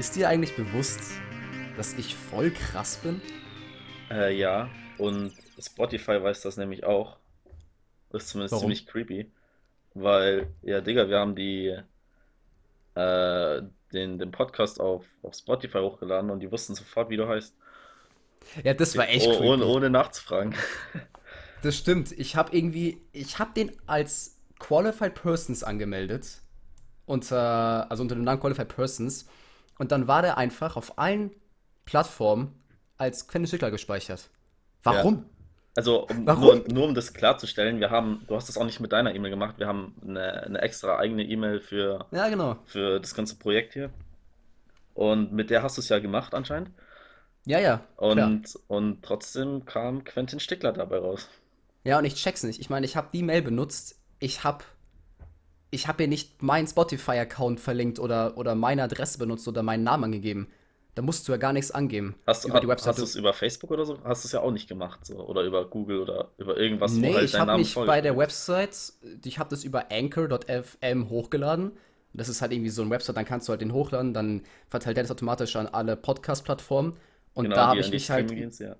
ist dir eigentlich bewusst, dass ich voll krass bin? Äh, ja, und Spotify weiß das nämlich auch. Ist zumindest Warum? ziemlich creepy. Weil, ja, Digga, wir haben die, äh, den, den Podcast auf, auf Spotify hochgeladen und die wussten sofort, wie du heißt. Ja, das war echt Oh, ohne, creepy. ohne nachzufragen. Das stimmt. Ich habe irgendwie, ich habe den als Qualified Persons angemeldet. Unter, also unter dem Namen Qualified Persons. Und dann war der einfach auf allen Plattformen als Quentin Stickler gespeichert. Ja. Warum? Also, um, Warum? nur, nur um das klarzustellen, wir haben, du hast das auch nicht mit deiner E-Mail gemacht, wir haben eine, eine extra eigene E-Mail für, Ja, genau. für das ganze Projekt hier. Und mit der hast du es ja gemacht anscheinend. Ja, ja, klar. Und, und trotzdem kam Quentin Stickler dabei raus. Ja, und ich check's nicht. Ich meine, ich habe die Mail benutzt. Ich habe ich hab hier nicht meinen Spotify-Account verlinkt oder, oder meine Adresse benutzt oder meinen Namen angegeben. Da musst du ja gar nichts angeben. Hast, über die hast Webseite. du es über Facebook oder so? Hast du es ja auch nicht gemacht, so. Oder über Google oder über irgendwas, wo Nee, halt ich dein habe Name mich bei der. Website, ich habe das über anchor.fm hochgeladen. Das ist halt irgendwie so ein Website, dann kannst du halt den hochladen, dann verteilt er das automatisch an alle Podcast-Plattformen. Und Genau, da habe ich mich halt, ja.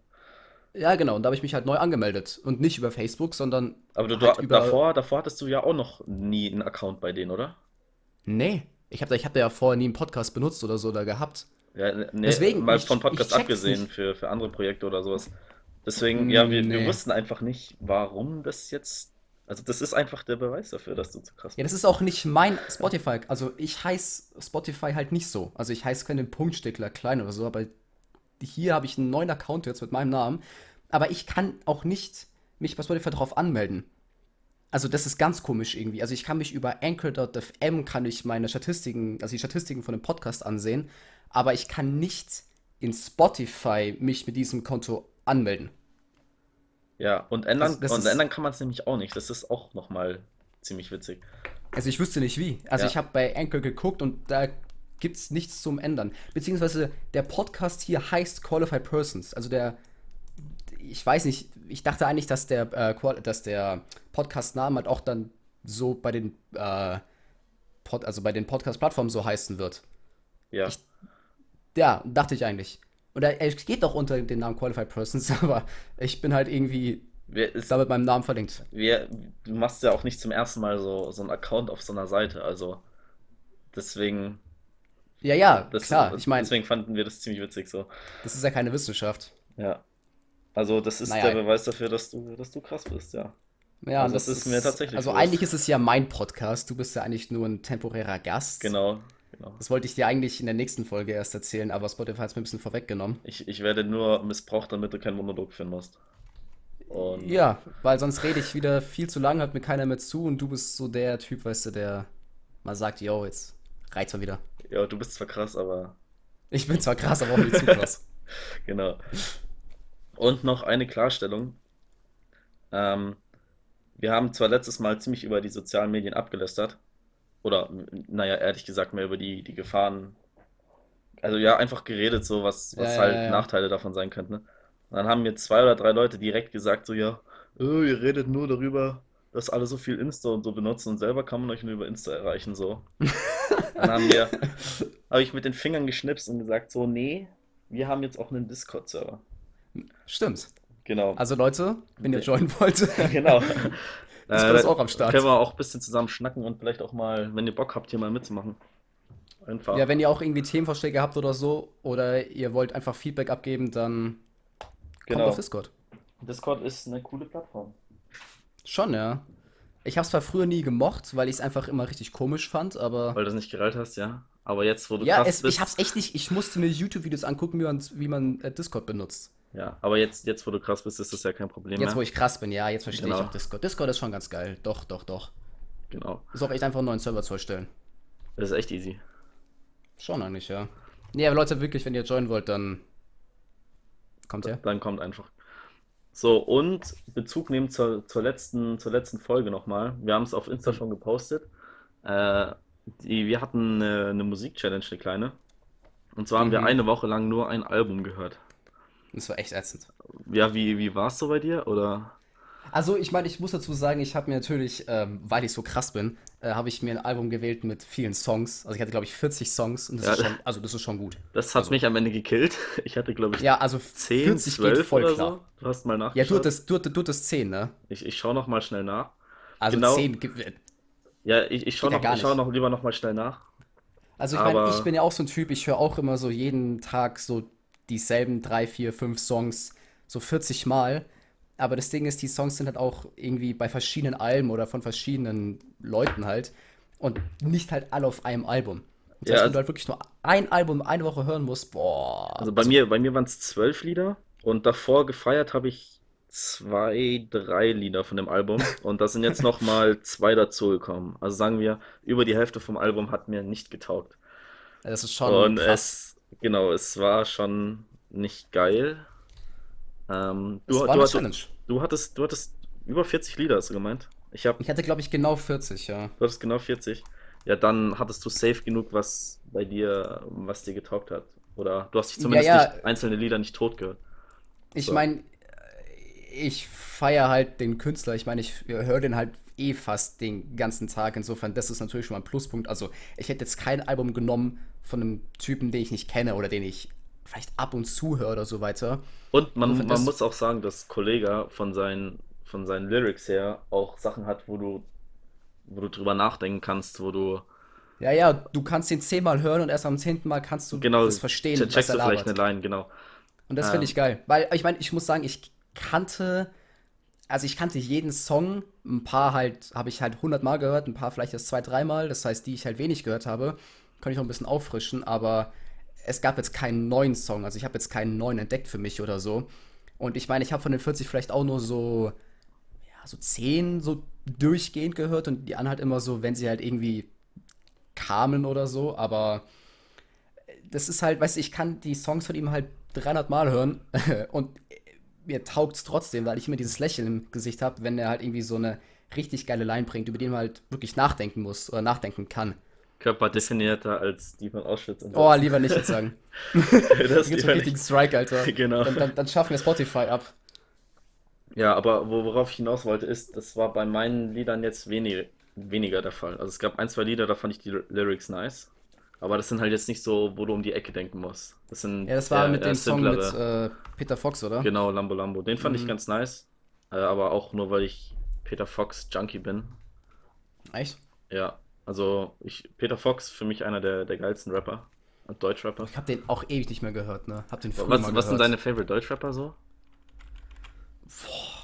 Ja genau, und da habe ich mich halt neu angemeldet. Und nicht über Facebook, sondern Aber du, halt du, über, davor, davor hattest du ja auch noch nie einen Account bei denen, oder? nee, ich habe ich hab da ja vorher nie einen Podcast benutzt oder so oder gehabt. Ja, ne, Deswegen, mal ich, von Podcast abgesehen nicht. für, für andere Projekte oder sowas. Deswegen, ja, wir, wir Nee. wussten einfach nicht, warum das jetzt. Also, das ist einfach der Beweis dafür, dass du zu krass Ja, das bist. ist auch nicht mein Spotify. Also ich heiße Spotify halt nicht so. Also ich heiße keinen Punktstickler klein oder so, aber hier habe ich einen neuen Account jetzt mit meinem Namen. Aber ich kann auch nicht mich bei Spotify darauf anmelden. Also das ist ganz komisch irgendwie. Also ich kann mich über Anchor.fm kann ich meine Statistiken, also die Statistiken von dem Podcast ansehen, aber ich kann nicht in Spotify mich mit diesem Konto anmelden. Ja, und Das, ändern, das und ist, ändern kann man es nämlich auch nicht. Das ist auch nochmal ziemlich witzig. also ich wüsste nicht wie. Also ich Ja, habe bei Anchor geguckt und da gibt es nichts zum Ändern. Beziehungsweise der Podcast hier heißt Qualified Persons. Also der, ich weiß nicht, ich dachte eigentlich, dass der, äh, dass der Podcast-Name halt auch dann so bei den, äh, Pod, also bei den Podcast-Plattformen so heißen wird. ja. Ich, ja, dachte ich eigentlich. Und er, er geht doch unter dem Namen Qualified Persons, aber ich bin halt irgendwie Wir, ist, da mit meinem Namen verlinkt. wir, du machst ja auch nicht zum ersten Mal so, so einen Account auf so einer Seite. Also, deswegen, Ja, ja, das, klar. Ich meine, deswegen fanden wir das ziemlich witzig so. das ist ja keine Wissenschaft. Ja. Also, das ist der Naja, Beweis dafür, dass du, dass du krass bist, ja. Ja, Also, das das ist mir tatsächlich also bewusst. eigentlich ist es ja mein Podcast. Du bist ja eigentlich nur ein temporärer Gast. Genau, genau. Das wollte ich dir eigentlich in der nächsten Folge erst erzählen, aber Spotify hat es mir ein bisschen vorweggenommen. Ich, ich werde nur missbraucht, damit du keinen Monolog führen musst. Und Ja, weil sonst rede ich wieder viel zu lange, hört mir keiner mehr zu und du bist so der Typ, weißt du, der mal sagt, yo, jetzt reizt mal wieder. Ja, du bist zwar krass, aber Ich bin zwar krass, aber auch nicht zu krass. genau. Und noch eine Klarstellung. Ähm, wir haben zwar letztes Mal ziemlich über die sozialen Medien abgelästert, oder naja, ehrlich gesagt mehr über die, die Gefahren, also ja, einfach geredet, so was, was ja, halt ja, ja. Nachteile davon sein könnten. Ne? Dann haben mir zwei oder drei Leute direkt gesagt, so ja, oh, ihr redet nur darüber, dass alle so viel Insta und so benutzen und selber kann man euch nur über Insta erreichen, so. Dann haben wir, habe ich mit den Fingern geschnipst und gesagt, so, nee, wir haben jetzt auch einen Discord-Server. Stimmt. Genau. Also Leute, wenn ihr joinen wollt, Genau. Discord ist Äh, auch am können Start. wir auch ein bisschen zusammen schnacken und vielleicht auch mal, wenn ihr Bock habt, hier mal mitzumachen. Einfach. Ja, wenn ihr auch irgendwie Themenvorschläge habt oder so, oder ihr wollt einfach Feedback abgeben, dann kommt auf Genau. Discord. Discord ist eine coole Plattform. Schon, ja. Ich habe es zwar früher nie gemocht, weil ich es einfach immer richtig komisch fand, aber Weil du es nicht gereilt hast, ja. Aber jetzt, wo du ja, krass es, ich hab's bist, echt nicht. Ich musste mir YouTube-Videos angucken, wie man, wie man äh, Discord benutzt. ja, aber jetzt, jetzt, wo du krass bist, ist das ja kein Problem Jetzt, wo mehr. ich krass bin, ja, jetzt verstehe ich Genau, auch Discord. Discord ist schon ganz geil. Doch, doch, doch. genau. Ist auch echt einfach einen neuen Server zu erstellen. Das ist echt easy. Schon eigentlich, ja. Nee, aber Leute, wirklich, wenn ihr joinen wollt, dann kommt her. Dann kommt einfach. So, und Bezug nehmen zur, zur letzten, zur letzten Folge nochmal. Wir haben es auf Insta schon gepostet. Äh, die, wir hatten eine, eine Musik-Challenge, eine kleine. Und zwar haben wir Mhm. eine Woche lang nur ein Album gehört. Das war echt ätzend. Ja, wie, wie war es so bei dir? Oder? Also ich meine, ich muss dazu sagen, ich habe mir natürlich, ähm, weil ich so krass bin, äh, habe ich mir ein Album gewählt mit vielen Songs. Also ich hatte, glaube ich, 40 Songs und das Ja, ist schon, also das ist schon gut. das hat Also, mich am Ende gekillt. Ich hatte, glaube ich, ja, also 10, 40 geht 12 voll oder klar. so. Du hast mal Ja, du nachgeschaut. hattest, du, du hattest 10, ne? Ich, ich schaue noch mal schnell nach. Also Genau. 10 gibt, Ja, ich, ich schaue geht ja noch, gar ich schau noch lieber noch mal schnell nach. Also ich meine, ich bin ja auch so ein Typ, ich höre auch immer so jeden Tag so dieselben drei, vier, fünf Songs, so 40 Mal. Aber das Ding ist, die Songs sind halt auch irgendwie bei verschiedenen Alben oder von verschiedenen Leuten halt. Und nicht halt alle auf einem Album. Das ja, heißt, wenn also, du halt wirklich nur ein Album eine Woche hören musst, boah. also bei Also, mir, bei mir waren es zwölf Lieder und davor gefeiert habe ich zwei, drei Lieder von dem Album und da sind jetzt noch mal zwei dazugekommen. Also sagen wir, über die Hälfte vom Album hat mir nicht getaugt. das ist schon Und krass. es, genau, es war schon nicht geil. Ähm, du, war du, eine du, Challenge. du hattest, du hattest über 40 Lieder, hast du gemeint? Ich habe, Ich hatte, glaube ich, genau 40, ja. du hattest genau 40. Ja, dann hattest du safe genug, was bei dir, was dir getaugt hat. Oder du hast dich Ja, zumindest nicht, ja, einzelne Lieder nicht tot gehört. ich So. meine, ich feiere halt den Künstler. Ich meine, ich höre den halt eh fast den ganzen Tag. Insofern, das ist natürlich schon mal ein Pluspunkt. Also, ich hätte jetzt kein Album genommen von einem Typen, den ich nicht kenne oder den ich vielleicht ab und zu höre oder so weiter. Und man, Insofern, man muss auch sagen, dass Kollega von seinen, von seinen Lyrics her auch Sachen hat, wo du, wo du drüber nachdenken kannst, wo du ja, ja, du kannst den zehnmal hören und erst am zehnten Mal kannst du genau das verstehen, was checkst du vielleicht eine. Line, genau. Und das finde ich Ähm, geil. Weil, ich meine, ich muss sagen, ich kannte, also ich kannte jeden Song, ein paar halt, habe ich halt hundertmal gehört, ein paar vielleicht erst zwei, dreimal. Das heißt, die ich halt wenig gehört habe, kann ich noch ein bisschen auffrischen, aber es gab jetzt keinen neuen Song. Also ich habe jetzt keinen neuen entdeckt für mich oder so. Und ich meine, ich habe von den 40 vielleicht auch nur so, ja, so 10 so durchgehend gehört und die anderen halt immer so, wenn sie halt irgendwie kamen oder so, aber das ist halt, weißt du, ich kann die Songs von ihm halt 300 Mal hören und mir taugt es trotzdem, weil ich immer dieses Lächeln im Gesicht habe, wenn er halt irgendwie so eine richtig geile Line bringt, über die man halt wirklich nachdenken muss oder nachdenken kann. Körper Das, definierter als die von Auschwitz oh, entsetzen. lieber nicht jetzt sagen. Da Das gibt einen richtigen. Strike, Alter. Genau. Dann, dann, dann schaffen wir Spotify ab. Ja, aber wo- worauf ich hinaus wollte, ist, das war bei meinen Liedern jetzt wenig, weniger der Fall. Also es gab ein, zwei Lieder, da fand ich die Lyrics nice. Aber das sind halt jetzt nicht so, wo du um die Ecke denken musst. Das sind Ja, das war mit dem Song mit äh, Peter Fox, oder? Genau, Lambo Lambo. Den fand ich Mhm. ganz nice. Äh, aber auch nur, weil ich Peter Fox Junkie bin. Echt? Ja, also ich, Peter Fox für mich einer der, der geilsten Rapper. Und Deutschrapper. Ich habe den auch ewig nicht mehr gehört, ne? Hab den früher Was, mal was sind gehört. deine Favorite Deutschrapper so?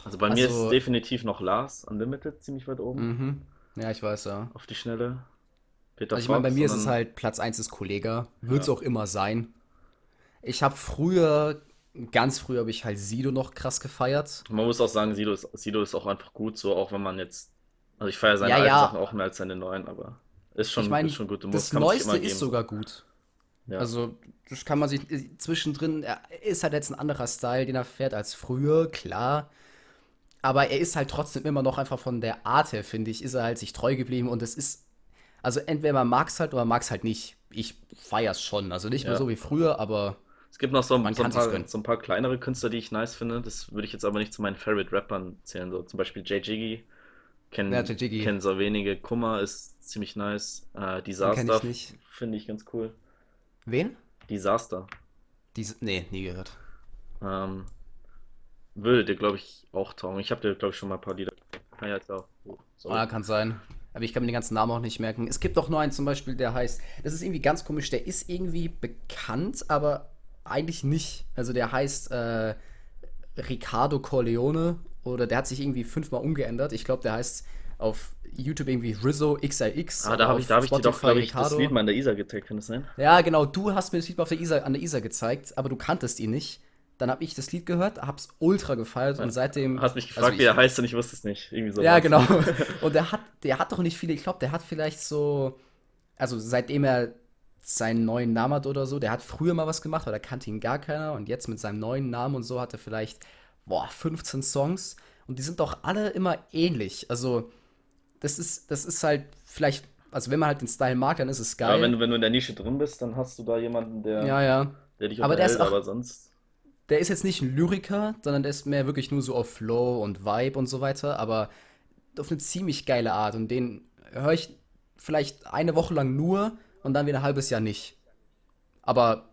Also bei mir ist Also, definitiv noch Lars Unlimited ziemlich weit oben. mhm. Ja, ich weiß, ja. Auf die Schnelle. Peter Also ich meine, bei mir ist es halt Platz eins ist Kollega. Wird es ja. auch immer sein. Ich habe früher, ganz früher habe ich halt Sido noch krass gefeiert. Man muss auch sagen, Sido ist, Sido ist auch einfach gut so, auch wenn man jetzt, also ich feiere seine Ja, alten Sachen ja. auch mehr als seine neuen, aber ist Ich schon, ist schon gut, du musst, das Neueste ist sogar gut. Ja. Also, das kann man sich äh, zwischendrin, er ist halt jetzt ein anderer Style, den er fährt als früher, klar. Aber er ist halt trotzdem immer noch einfach von der Art her, finde ich, ist er halt sich treu geblieben und es ist, also entweder man mag es halt oder man mag es halt nicht. Ich feier's schon. Also nicht mehr so Ja. wie früher, aber Es gibt noch so, man so ein paar, so ein paar kleinere Künstler, die ich nice finde. Das würde ich jetzt aber nicht zu meinen Favorite Rappern zählen. So zum Beispiel Jay Jiggy. Ja, Kennen, Jiggy, kennen so wenige. Kummer ist ziemlich nice. Äh, Disaster finde ich ganz cool. Wen? Disaster. Diese, nee, nie gehört. Ähm, würde dir, glaube ich, auch taugen. Ich habe dir, glaube ich, schon mal ein paar Lieder. Ah, ja, jetzt auch. Oh. Ah, kann sein. Aber ich kann mir den ganzen Namen auch nicht merken. Es gibt auch nur einen zum Beispiel, der heißt, das ist irgendwie ganz komisch, der ist irgendwie bekannt, aber eigentlich nicht. Also der heißt äh, Riccardo Corleone oder der hat sich irgendwie fünfmal umgeändert. Ich glaube, der heißt auf YouTube irgendwie Rizzo XLX, Ah, da habe ich, da habe ich dir doch, glaube ich, das. Lied mal in der Isar getaggt, kann das sein? Ja, genau, du hast mir das Lied mal auf der Isar, an der Isar gezeigt, aber du kanntest ihn nicht. Dann habe ich das Lied gehört, hab's ultra gefeiert und seitdem, Hast mich also gefragt, wie ich, er heißt und ich wusste es nicht. Irgendwie so ja, genau. Und der hat, der hat doch nicht viele, ich glaube, der hat vielleicht so, also seitdem er seinen neuen Namen hat oder so, der hat früher mal was gemacht, aber da kannte ihn gar keiner und jetzt mit seinem neuen Namen und so hat er vielleicht, boah, 15 Songs und die sind doch alle immer ähnlich. Also, das ist, das ist halt vielleicht, also wenn man halt den Style mag, dann ist es Aber wenn geil. du, wenn du in der Nische drin bist, dann hast du da jemanden, der, Ja, ja. der dich Aber der ist auch, aber sonst. der ist jetzt nicht ein Lyriker, sondern der ist mehr wirklich nur so auf Flow und Vibe und so weiter, aber auf eine ziemlich geile Art. Und den höre ich vielleicht eine Woche lang nur und dann wieder ein halbes Jahr nicht. Aber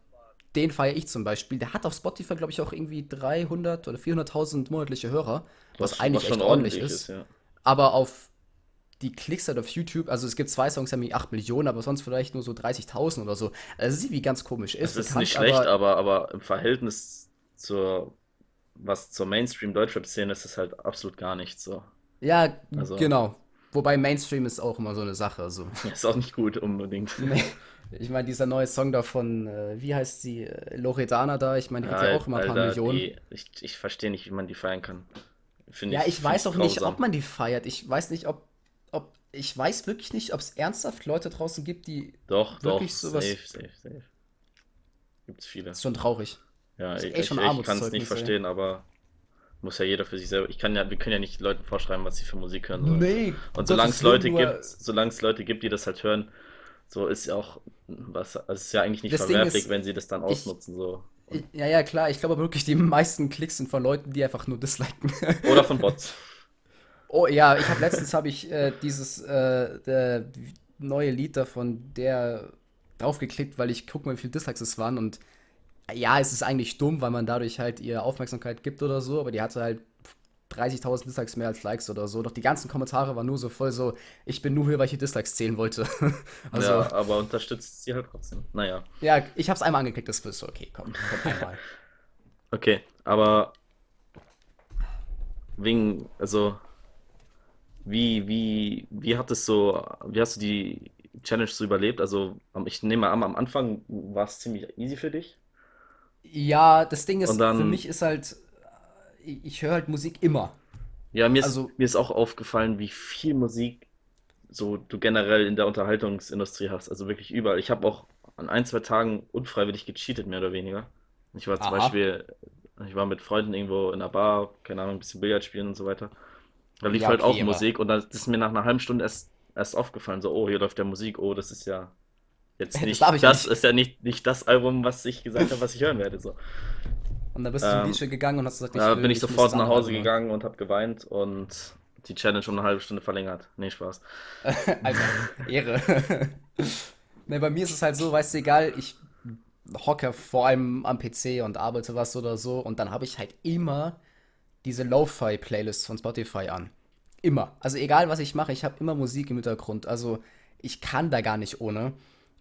den feiere ich zum Beispiel. Der hat auf Spotify, glaube ich, auch irgendwie 300 oder 400.000 monatliche Hörer, was, Was, eigentlich was echt ordentlich ist. ist, ja. Aber auf die Klicks halt auf YouTube, also es gibt zwei Songs, die haben irgendwie 8 Millionen, aber sonst vielleicht nur so 30.000 oder so. Also sieht wie ganz komisch. Es Ist ist bekannt, nicht schlecht, aber aber, aber im Verhältnis zur, was zur Mainstream-Deutschrap-Szene ist es halt absolut gar nichts so. ja, Also, genau. Wobei Mainstream ist auch immer so eine Sache. Also. ist auch nicht gut unbedingt. Nee. Ich meine, dieser neue Song da von, äh, wie heißt sie, äh, Loredana da, ich meine, die hat ja auch immer ein paar Alter, Millionen. die, ich, ich verstehe nicht, wie man die feiern kann. Finde Ja, ich, ich weiß auch nicht, grausam. ob man die feiert. Ich weiß nicht, ob, ob, ich weiß wirklich nicht, ob es ernsthaft Leute draußen gibt, die, Doch, doch, wirklich sowas- safe, safe, safe. Gibt's viele. das ist schon traurig. Ja, ich, echt ich, ich kann es nicht ey. verstehen, aber muss ja jeder für sich selber. Ich kann ja, wir können ja nicht Leuten vorschreiben, was sie für Musik hören sollen. Nee, Und solange es Leute gibt, solange es Leute gibt, die das halt hören, so ist ja auch was, also es ist ja eigentlich nicht Das verwerflich, ist, wenn sie das dann ich- ausnutzen, so. Ich- Ja, ja, klar, ich glaube wirklich, die meisten Klicks sind von Leuten, die einfach nur disliken. Oder von Bots. Oh ja, ich habe letztens habe ich äh, dieses äh, neue Lied davon der draufgeklickt, weil ich guck mal, wie viele Dislikes es waren und ja, es ist eigentlich dumm, weil man dadurch halt ihr Aufmerksamkeit gibt oder so, aber die hatte halt 30.000 Dislikes mehr als Likes oder so. Doch die ganzen Kommentare waren nur so voll so, ich bin nur hier, weil ich die Dislikes zählen wollte. also ja, aber unterstützt sie halt trotzdem. Naja. ja, ich habe es einmal angeklickt, das ist so okay, komm, komm einmal. Okay, aber wegen, also wie, wie, wie hat es so, wie hast du die Challenge so überlebt? Also ich nehme an, am Anfang war es ziemlich easy für dich. Ja, das Ding ist, für dann, mich ist halt, ich, ich höre halt Musik immer. ja, mir ist, Also mir ist auch aufgefallen, wie viel Musik so du generell in der Unterhaltungsindustrie hast. Also wirklich überall. Ich habe auch an ein, zwei Tagen unfreiwillig gecheatet, mehr oder weniger. Ich war zum Aha. Beispiel, ich war mit Freunden irgendwo in einer Bar, keine Ahnung, ein bisschen Billard spielen und so weiter. Da lief Ja, halt auch okay, aber Musik und das ist mir nach einer halben Stunde erst, erst aufgefallen, so, oh, hier läuft ja Musik, oh, das ist ja jetzt das nicht, ja das nicht. ist ja nicht, nicht das Album, was ich gesagt habe, was ich hören werde. So. Und dann bist du zum Ähm, DJ gegangen und hast gesagt, ich da bin ich sofort nach Hause gegangen und habe geweint und die Challenge um eine halbe Stunde verlängert. Nee, Spaß. Alter, Ehre. ne, bei mir ist es halt so, weißt du, egal, ich hocke vor allem am PC und arbeite was oder so und dann habe ich halt immer diese Lo-Fi-Playlists von Spotify an. Immer. Also egal, was ich mache, ich habe immer Musik im Hintergrund. Also ich kann da gar nicht ohne.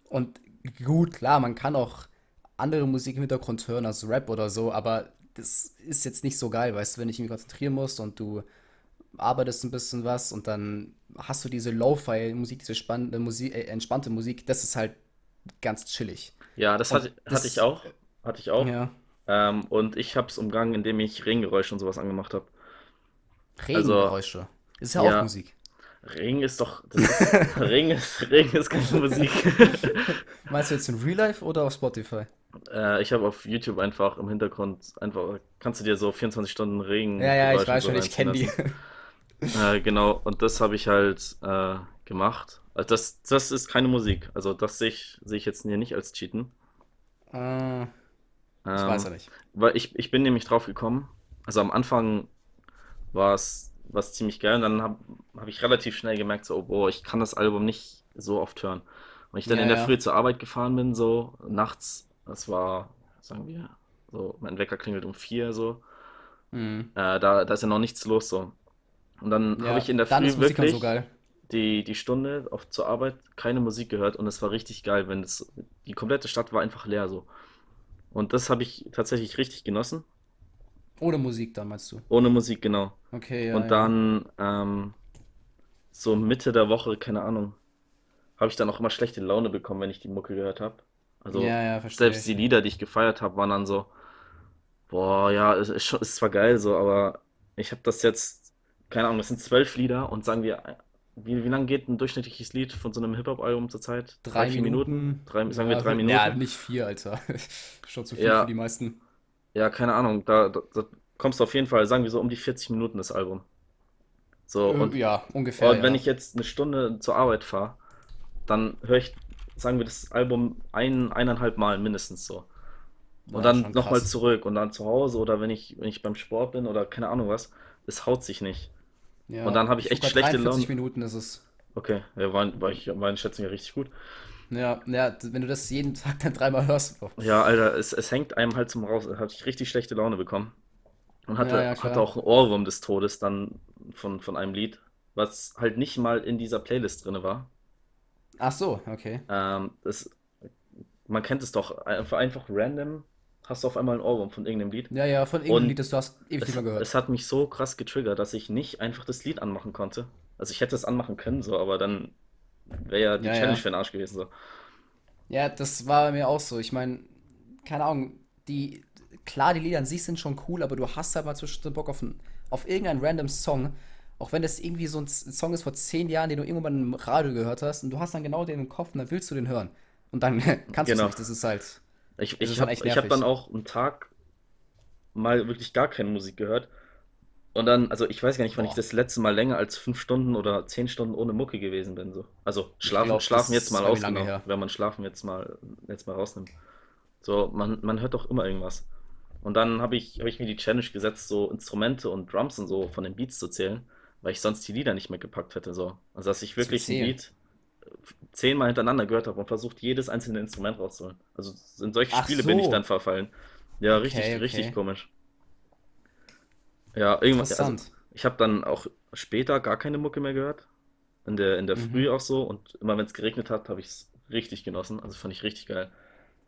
Und gut, klar, man kann auch andere Musik im Hintergrund hören, als Rap oder so, aber das ist jetzt nicht so geil, weißt du, wenn ich mich konzentrieren muss und du arbeitest ein bisschen was und dann hast du diese Lo-Fi-Musik, diese spannende Musik, äh, entspannte Musik, das ist halt ganz chillig. Ja, das hatte, hatte ich das, auch. Hatte ich auch. ja, Ähm, und ich habe es umgangen, indem ich Regengeräusche und sowas angemacht habe. Also, Regengeräusche. Ist ja auch ja, Musik. Regen ist doch, das ist, Regen ist, Regen ist keine Musik. Meinst du jetzt in Real Life oder auf Spotify? Äh, ich habe auf YouTube einfach im Hintergrund einfach, kannst du dir so 24 Stunden Ja, ja, ich weiß so schon, ich kenne die. Äh, genau, und das habe ich halt äh, gemacht. Also das, das ist keine Musik. Also das sehe ich, sehe ich jetzt hier nicht als Cheaten. Äh, ich weiß ja Ähm, nicht. weil ich, ich bin nämlich drauf gekommen. Also am Anfang war es war's ziemlich geil und dann habe hab ich relativ schnell gemerkt, so, oh, boah, ich kann das Album nicht so oft hören. Und ich dann Ja, in der ja. Früh zur Arbeit gefahren bin, so nachts, das war, sagen wir, so, mein Wecker klingelt um vier, so, Mhm. äh, da, da ist ja noch nichts los, so. Und dann habe ich Ja, in der Früh so wirklich geil. die, die Stunde auf, zur Arbeit keine Musik gehört und es war richtig geil, wenn es, die komplette Stadt war einfach leer, so. Und das habe ich tatsächlich richtig genossen. Ohne Musik dann, meinst du? Ohne Musik, genau. Okay, ja, Und ja. dann ähm, so Mitte der Woche, keine Ahnung, habe ich dann auch immer schlechte Laune bekommen, wenn ich die Mucke gehört habe. Also Ja, ja, selbst die Lieder, die ich gefeiert habe, waren dann so, boah, ja, es ist, ist zwar geil so, aber ich habe das jetzt, keine Ahnung, das sind zwölf Lieder und sagen wir, wie, wie lang geht ein durchschnittliches Lied von so einem Hip-Hop-Album zurzeit? Drei, Drei vier Minuten? Minuten, Drei, sagen wir ja, drei hö- ja, Minuten? nicht vier, Alter. Schon zu viel für die meisten. ja, keine Ahnung, da, da, da kommst du auf jeden Fall, sagen wir so um die 40 Minuten das Album. So, Äh, und ja, ungefähr, Und wenn ja. ich jetzt eine Stunde zur Arbeit fahre, dann höre ich, sagen wir, das Album ein, eineinhalb Mal mindestens so. Und Boah, dann nochmal zurück und dann zu Hause oder wenn ich, wenn ich beim Sport bin oder keine Ahnung was. Es haut sich nicht. Und Ja, dann habe ich echt schlechte 43 Laune. Minuten ist es. Okay, ja, war, war ich, meine Schätzung ja richtig gut. Ja, ja, wenn du das jeden Tag dann dreimal hörst. Boah. Ja, Alter, es, es hängt einem halt zum Raus. Hatte ich richtig schlechte Laune bekommen. Und Ja, hatte, ja, hatte klar. auch einen Ohrwurm des Todes dann von, von einem Lied, was halt nicht mal in dieser Playlist drin war. Ach so, okay. Ähm, das, man kennt es doch, einfach, random hast du auf einmal einen Ohrwurm von irgendeinem Lied. Ja, ja, von irgendeinem Lied, Und das du hast ewig nicht mehr gehört. es hat mich so krass getriggert, dass ich nicht einfach das Lied anmachen konnte. Also ich hätte es anmachen können, so, aber dann wäre ja die Ja, Challenge ja. für den Arsch gewesen. So. Ja, das war bei mir auch so. Ich meine, keine Ahnung, die, klar, die Lieder an sich sind schon cool, aber du hast halt mal zwischendrin Bock auf, einen, auf irgendeinen random Song. Auch wenn das irgendwie so ein Song ist vor zehn Jahren, den du irgendwann im Radio gehört hast und du hast dann genau den im Kopf und dann willst du den hören. Und dann kannst du es Genau. nicht. Das ist halt, Ich, ich habe ich hab dann auch einen Tag mal wirklich gar keine Musik gehört. Und dann, also ich weiß gar nicht, wann ich Boah, das letzte Mal länger als fünf Stunden oder zehn Stunden ohne Mucke gewesen bin. So. Also ich schlafen, glaube, das schlafen jetzt mal ausgenommen, wenn man schlafen jetzt mal, jetzt mal rausnimmt. So, man, man hört doch immer irgendwas. Und dann habe ich, hab ich mir die Challenge gesetzt, so Instrumente und Drums und so von den Beats zu zählen, weil ich sonst die Lieder nicht mehr gepackt hätte. So. Also dass ich wirklich ein. Lied zehnmal hintereinander gehört habe und versucht, jedes einzelne Instrument rauszuholen. Also in solche Ach Spiele bin ich dann so, verfallen. Ja, richtig, okay, richtig okay. komisch. Ja, irgendwann, also ich habe dann auch später gar keine Mucke mehr gehört. In der, in der Mhm. Früh auch so. Und immer wenn es geregnet hat, habe ich es richtig genossen. Also fand ich richtig geil.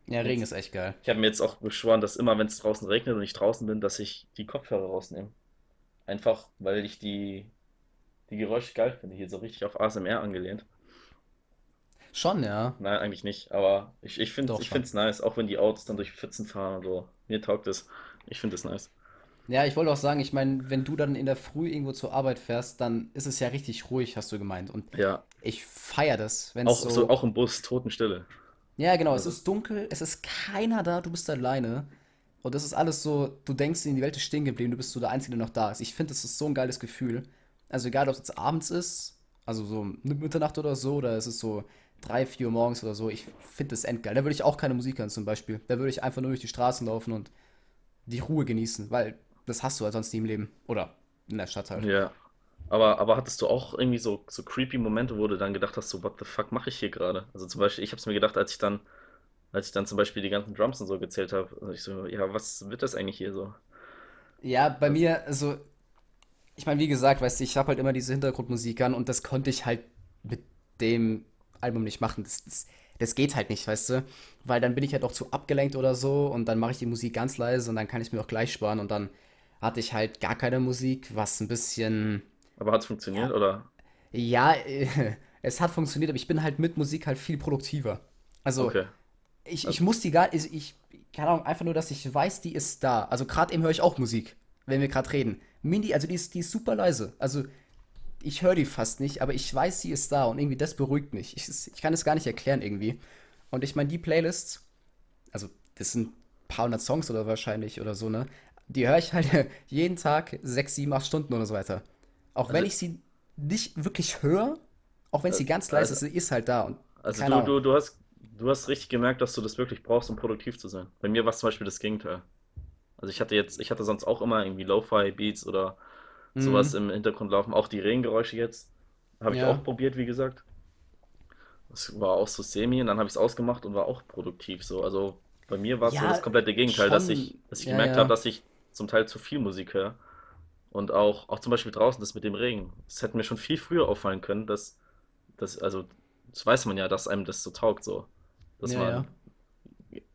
Ja, Regen Jetzt, ist echt geil. ich habe mir jetzt auch beschworen, dass immer, wenn es draußen regnet und ich draußen bin, dass ich die Kopfhörer rausnehme. Einfach, weil ich die, die Geräusche geil finde. Hier so richtig auf ASMR angelehnt. Schon, ja. Nein, eigentlich nicht. Aber ich, ich finde es nice, auch wenn die Autos dann durch Pfützen fahren und so. Mir taugt es. Ich finde es nice. Ja, ich wollte auch sagen, ich meine, wenn du dann in der Früh irgendwo zur Arbeit fährst, dann ist es ja richtig ruhig, hast du gemeint. Und Ja, ich feiere das, wenn es auch so, so, auch im Bus, Totenstille. ja genau, es Also, ist dunkel, es ist keiner da, du bist alleine. Und das ist alles so, du denkst, die Welt ist stehen geblieben, du bist so der Einzige, der noch da ist. Ich finde, das ist so ein geiles Gefühl. Also egal, ob es jetzt abends ist, also so um Mitternacht oder so, oder es ist so 3, 4 Uhr morgens oder so, ich finde das endgeil. Da würde ich auch keine Musik hören zum Beispiel. Da würde ich einfach nur durch die Straßen laufen und die Ruhe genießen, weil das hast du halt sonst nie im Leben. Oder in der Stadt halt. ja. Aber, aber hattest du auch irgendwie so, so creepy Momente, wo du dann gedacht hast, so, what the fuck mache ich hier gerade? Also zum Beispiel, ich habe es mir gedacht, als ich dann, als ich dann zum Beispiel die ganzen Drums und so gezählt habe, also ich so, ja, was wird das eigentlich hier so? Ja, bei Also, mir, also, ich meine, wie gesagt, weißt du, ich habe halt immer diese Hintergrundmusik an und das konnte ich halt mit dem Album nicht machen. Das, das, das geht halt nicht, weißt du? Weil dann bin ich halt auch zu abgelenkt oder so und dann mache ich die Musik ganz leise und dann kann ich mir auch gleich sparen und dann hatte ich halt gar keine Musik, was ein bisschen, aber hat es funktioniert ja, oder? ja, es hat funktioniert, aber ich bin halt mit Musik halt viel produktiver. Also, Okay. ich, ich Also, muss die gar ich, ich, keine Ahnung, einfach nur, dass ich weiß, die ist da. Also gerade eben höre ich auch Musik, wenn wir gerade reden. Mindy, also die ist, die ist super leise. Also ich höre die fast nicht, aber ich weiß, sie ist da und irgendwie das beruhigt mich. Ich, ich kann es gar nicht erklären irgendwie. Und ich meine, die Playlists, also das sind ein paar hundert Songs oder wahrscheinlich oder so, ne? Die höre ich halt jeden Tag sechs, sieben, acht Stunden oder so weiter. Auch wenn also, ich sie nicht wirklich höre, auch wenn äh, sie ganz leise ist, also, sie ist halt da und also du, du, du hast, du hast richtig gemerkt, dass du das wirklich brauchst, um produktiv zu sein. Bei mir war es zum Beispiel das Gegenteil. Also ich hatte jetzt, ich hatte sonst auch immer irgendwie Lo-Fi-Beats oder sowas Mhm. im Hintergrund laufen. Auch die Regengeräusche jetzt habe ich auch Ja. probiert, wie gesagt. Das war auch so semi und dann habe ich es ausgemacht und war auch produktiv so. Also bei mir war es so das Ja, komplette Gegenteil, dass ich, schon. dass ich Ja, gemerkt habe, ja. dass ich zum Teil zu viel Musik höre. Und auch, auch zum Beispiel draußen, das mit dem Regen. Das hätte mir schon viel früher auffallen können, dass, dass, also, das weiß man ja, dass einem das so taugt, so. Dass Ja, ja. man,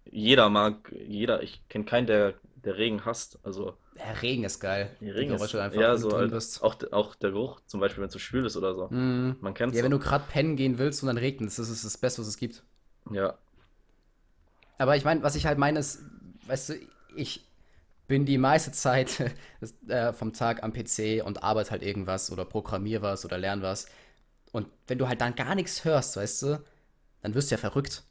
jeder mag, jeder, ich kenne keinen, der, der Regen hasst. Also, Der Regen ist geil. der Regen ist, einfach, ja, so halt, auch, auch der Geruch, zum Beispiel, wenn es so schwül ist oder so. Mhm. Man kennt es Ja, wenn du gerade pennen gehen willst und dann regnet es, das ist das Beste, was es gibt. Ja, Aber ich meine, was ich halt meine ist, weißt du, ich bin die meiste Zeit äh, vom Tag am PC und arbeite halt irgendwas oder programmiere was oder lerne was. Und wenn du halt dann gar nichts hörst, weißt du, dann wirst du ja verrückt.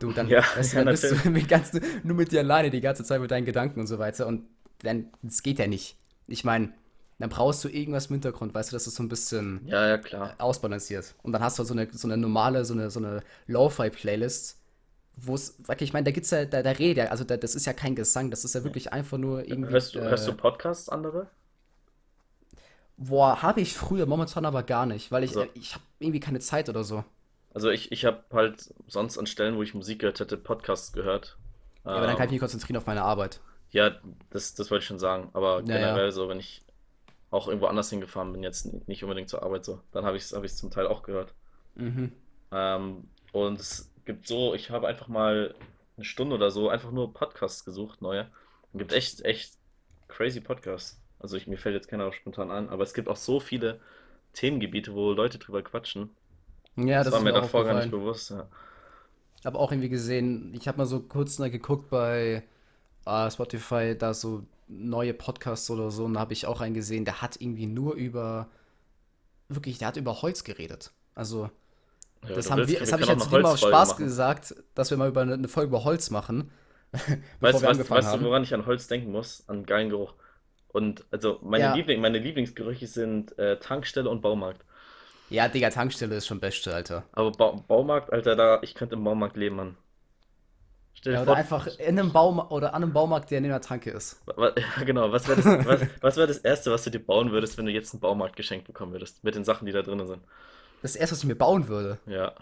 Du, dann, ja, ja, dann bist du mit ganz, nur mit dir alleine die ganze Zeit mit deinen Gedanken und so weiter. Und dann, das geht ja nicht. Ich meine, dann brauchst du irgendwas im Hintergrund, weißt du, dass es so ein bisschen Ja, ja, äh, klar. ausbalanciert. Und dann hast du halt so eine, so eine normale, so eine, so eine Lo-Fi-Playlist. wo es, ich meine, da gibt's ja, da, da redet ja, also da, das ist ja kein Gesang, das ist ja wirklich einfach nur irgendwie. Hörst du, hörst du Äh, Podcasts andere? boah, habe ich früher, momentan aber gar nicht, weil ich, Also, äh, ich habe irgendwie keine Zeit oder so. Also ich, ich habe halt sonst an Stellen, wo ich Musik gehört hätte, Podcasts gehört. Ja, aber dann kann ich Ähm, mich konzentrieren auf meine Arbeit. ja, das, das wollte ich schon sagen. Aber Ja, ja. generell so, wenn ich auch irgendwo anders hingefahren bin, jetzt nicht unbedingt zur Arbeit so, dann habe ich es hab ich's zum Teil auch gehört. Mhm. Ähm, und es gibt so, ich habe einfach mal eine Stunde oder so einfach nur Podcasts gesucht, neue. Es gibt echt, echt crazy Podcasts. Also ich, mir fällt jetzt keiner spontan an, aber es gibt auch so viele Themengebiete, wo Leute drüber quatschen. Ja, Das das war mir davor gar nicht bewusst. Ja. habe auch irgendwie gesehen, ich habe mal so kurz geguckt bei äh, Spotify, da so neue Podcasts oder so, und da habe ich auch einen gesehen, der hat irgendwie nur über, wirklich, der hat über Holz geredet. Also, Ja, das haben willst, wir, das habe ich ja zu dem aus Holzfolge Spaß machen. gesagt, dass wir mal über eine, eine Folge über Holz machen, Weißt, wir weißt, weißt du, woran ich an Holz denken muss? An geilen Geruch. Und also meine Ja, Liebling, meine Lieblingsgerüche sind äh, Tankstelle und Baumarkt. Ja, Digga, Tankstelle ist schon Beste, Alter. Aber ba Baumarkt, Alter, da, ich könnte im Baumarkt leben, Mann. Ja, oder vor, einfach in einem Baum oder an einem Baumarkt, der neben der Tanke ist. ja, genau, was wäre das, was, was wär das Erste, was du dir bauen würdest, wenn du jetzt einen Baumarkt geschenkt bekommen würdest? Mit den Sachen, die da drin sind. Das erste, was ich mir bauen würde. Ja.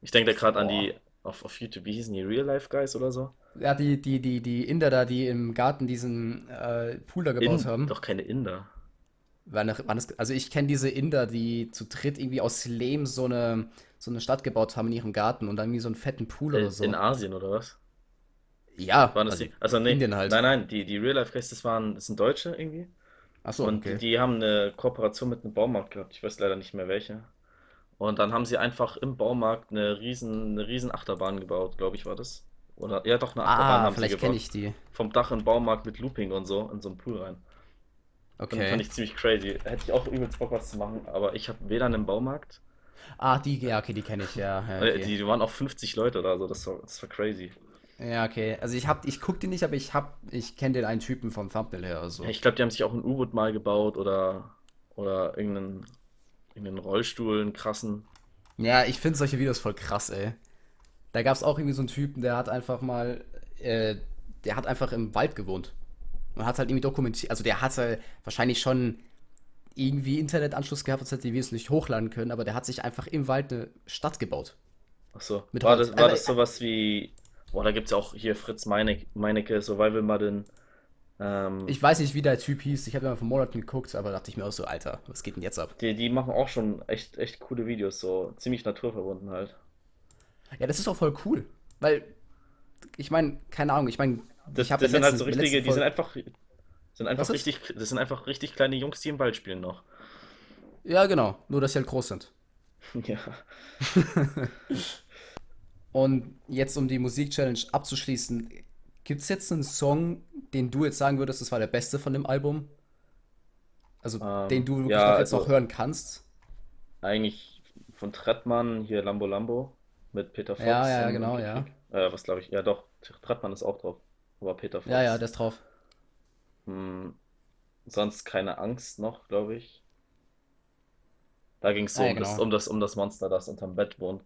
Ich denke da gerade an die, auf, auf YouTube, wie hießen die, Real Life Guys oder so? Ja, die, die, die, die Inder da, die im Garten diesen äh, Pool da gebaut In, haben. doch keine Inder. Das, also ich kenne diese Inder, die zu dritt irgendwie aus Lehm so eine, so eine Stadt gebaut haben in ihrem Garten und dann irgendwie so einen fetten Pool oder In, in so. Asien oder was? Ja, Waren das also die? Also nee, Indien halt. nein, nein, die, die Real Life das waren, das sind Deutsche irgendwie. Ach so, Und die, okay. die haben eine Kooperation mit einem Baumarkt gehabt. Ich weiß leider nicht mehr welche. Und dann haben sie einfach im Baumarkt eine riesen, eine riesen Achterbahn gebaut, glaube ich, war das. Oder ja, doch eine Achterbahn Ah, haben vielleicht kenne ich die. Vom Dach im Baumarkt mit Looping und so in so einen Pool rein. Fand, fand Okay. ich ziemlich crazy. Hätte ich auch übelst Bock was zu machen, aber ich habe weder einen Baumarkt, Ah, die, ja, okay, die kenne ich, ja, ja, äh, okay. die, die waren auch 50 Leute oder so, das war, das war crazy. Ja, okay. Also ich hab, ich guck die nicht, aber ich hab, ich kenne den einen Typen vom Thumbnail her, also. ich glaube, die haben sich auch ein U-Boot mal gebaut oder, oder irgendeinen, irgendeinen Rollstuhl, einen krassen. Ja, ich finde solche Videos voll krass, ey. Da gab es auch irgendwie so einen Typen, der hat einfach mal, äh, der hat einfach im Wald gewohnt. Und hat halt irgendwie dokumentiert, also der hatte wahrscheinlich schon irgendwie Internetanschluss gehabt, sonst hätte die Videos nicht hochladen können, aber der hat sich einfach im Wald eine Stadt gebaut. Ach so. Mit War das, war Also, das sowas wie, boah, da gibt es ja auch hier Fritz Meinecke, Meinecke Survival Madden. Ähm, ich weiß nicht, wie der Typ hieß, ich habe mal vor Monaten geguckt, aber dachte ich mir auch so, Alter, was geht denn jetzt ab? die, die machen auch schon echt, echt coole Videos, so ziemlich naturverbunden halt. Ja, das ist auch voll cool, weil, ich meine, keine Ahnung, ich meine, Das, das in sind halt so richtige, die sind einfach, sind einfach richtig, das sind einfach richtig kleine Jungs, die im Wald spielen noch. Ja, genau, nur dass sie halt groß sind. Ja. Und jetzt, um die Musik-Challenge abzuschließen, gibt es jetzt einen Song, den du jetzt sagen würdest, das war der beste von dem Album? Also, den Ähm, du wirklich ja, noch jetzt noch also hören kannst? eigentlich von Trettmann, hier Lambo Lambo mit Peter Fox ja, ja, genau, ja. Äh, was glaube ich? Ja, doch, Trettmann ist auch drauf. Aber Peter Ja, ja, Fox. der ist drauf. Hm, sonst keine Angst noch, glaube ich. Da ging es so Ah, ja, um das, genau. um das, um das Monster, das unterm Bett wohnt.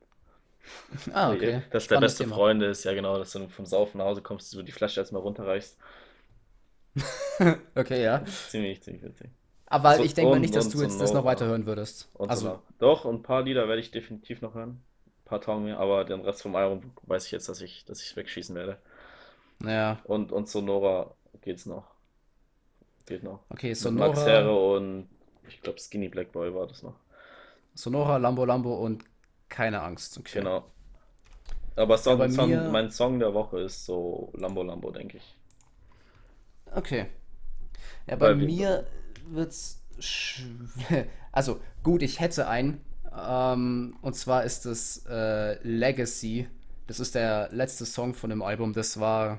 Ah, okay. Das der Spannendes beste Thema. Freunde ist, ja genau, dass du vom Saufen nach Hause kommst, du die Flasche erstmal runterreichst. Okay, ja. Ziemlich, ziemlich witzig. Aber So, ich denke mal nicht, dass du jetzt das noch weiter hören würdest. Also. Doch, und ein paar Lieder werde ich definitiv noch hören. Ein paar taugen mir, aber den Rest vom Album weiß ich jetzt, dass ich, dass ich wegschießen werde. Naja. Und, und Sonora geht's noch. Geht noch. Okay, Mit Max Herre Sonora, und ich glaube Skinny Black Boy war das noch. Sonora, Lambo Lambo und keine Angst. Okay. Genau. Aber Ja, bei Song, Song, mir, mein Song der Woche ist so Lambo Lambo, denke ich. okay. Ja, bei Bei mir wird's. Also, gut, ich hätte einen. Ähm, und zwar ist es äh, Legacy. Das ist der letzte Song von dem Album. Das war,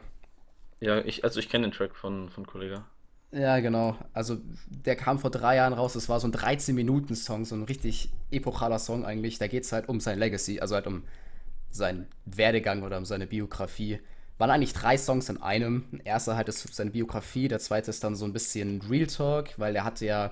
Ja, ich, also ich kenne den Track von, von Kollega. ja, genau. Also, der kam vor drei Jahren raus. Das war so ein 13-Minuten-Song, so ein richtig epochaler Song eigentlich. Da geht es halt um sein Legacy, also halt um seinen Werdegang oder um seine Biografie. Waren eigentlich drei Songs in einem. Der erste halt ist seine Biografie, der zweite ist dann so ein bisschen Real Talk, weil er hatte ja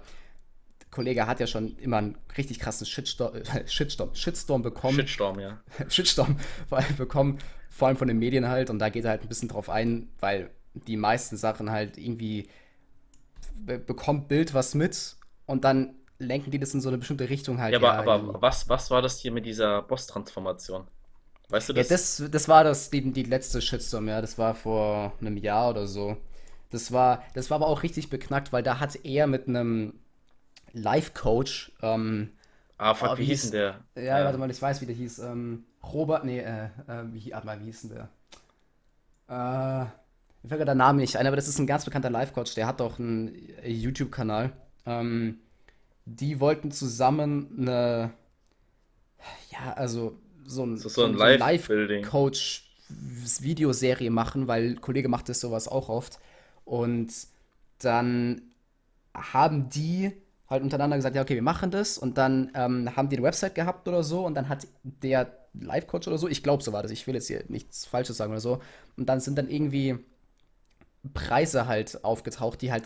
Kollege hat ja schon immer einen richtig krassen Shitstorm, Shitstorm, Shitstorm bekommen. Shitstorm, ja. Shitstorm bekommen, vor allem von den Medien halt. Und da geht er halt ein bisschen drauf ein, weil die meisten Sachen halt irgendwie bekommt Bild was mit und dann lenken die das in so eine bestimmte Richtung halt. Ja, aber, aber was, was war das hier mit dieser Boss-Transformation? Weißt du das? Ja, das, das war das, die, die letzte Shitstorm, ja. Das war vor einem Jahr oder so. Das war, das war aber auch richtig beknackt, weil da hat er mit einem Life-Coach. Ähm, ah, fuck, oh, wie, wie hieß denn der? Ja, ja, warte mal, ich weiß, wie der hieß. Ähm, Robert, nee, äh, äh, wie, warte mal, wie hieß denn der? Äh, mir fällt gerade der Name nicht ein, aber das ist ein ganz bekannter Life-Coach, der hat auch einen YouTube-Kanal. Ähm, die wollten zusammen eine, ja, also so ein, so, so ein, so ein Life-Coach-Videoserie machen, weil ein Kollege macht das sowas auch oft. Und dann haben die halt untereinander gesagt, ja, okay, wir machen das. Und dann ähm, haben die eine Website gehabt oder so. Und dann hat der Life-Coach oder so, ich glaube, so war das, ich will jetzt hier nichts Falsches sagen oder so. Und dann sind dann irgendwie Preise halt aufgetaucht, die halt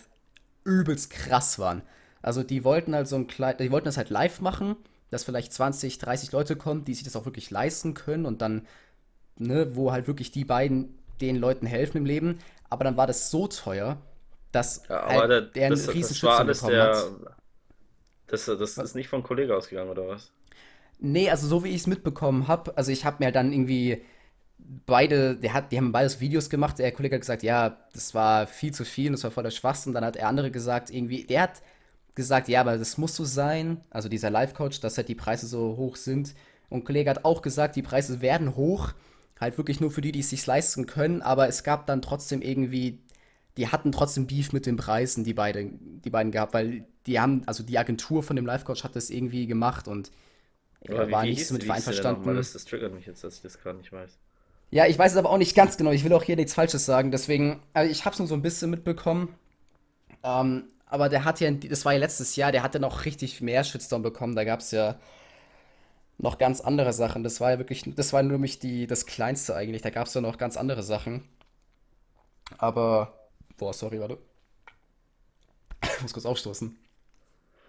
übelst krass waren. Also die wollten halt so ein klein, die wollten das halt live machen, dass vielleicht 20, 30 Leute kommen, die sich das auch wirklich leisten können und dann, ne, wo halt wirklich die beiden den Leuten helfen im Leben. Aber dann war das so teuer, dass ja, halt der, der das, einen riesen das war alles der, hat. Das, das ist nicht von Kollege ausgegangen, oder was? Nee, also so wie ich es mitbekommen habe, also ich habe mir dann irgendwie beide, der hat, die haben beides Videos gemacht. Der Kollege hat gesagt, ja, das war viel zu viel, das war voll der Schwachsinn. Dann hat der andere gesagt, irgendwie, der hat gesagt, ja, aber das muss so sein, also dieser Life-Coach, dass halt die Preise so hoch sind. Und Kollege hat auch gesagt, die Preise werden hoch, halt wirklich nur für die, die es sich leisten können, aber es gab dann trotzdem irgendwie, die hatten trotzdem Beef mit den Preisen, die, beide, die beiden gehabt, weil die haben, also die Agentur von dem Life-Coach hat das irgendwie gemacht und er war nicht so mit einverstanden. Das, das triggert mich jetzt, dass ich das gerade nicht weiß. Ja, ich weiß es aber auch nicht ganz genau. Ich will auch hier nichts Falsches sagen. Deswegen, also ich habe es nur so ein bisschen mitbekommen. Ähm, aber der hat ja, das war ja letztes Jahr, der hatte noch richtig mehr Shitstorm bekommen. Da gab es ja noch ganz andere Sachen. Das war ja wirklich, das war nämlich die, das Kleinste eigentlich. Da gab es ja noch ganz andere Sachen. Aber, boah, sorry, warte. Ich muss kurz aufstoßen.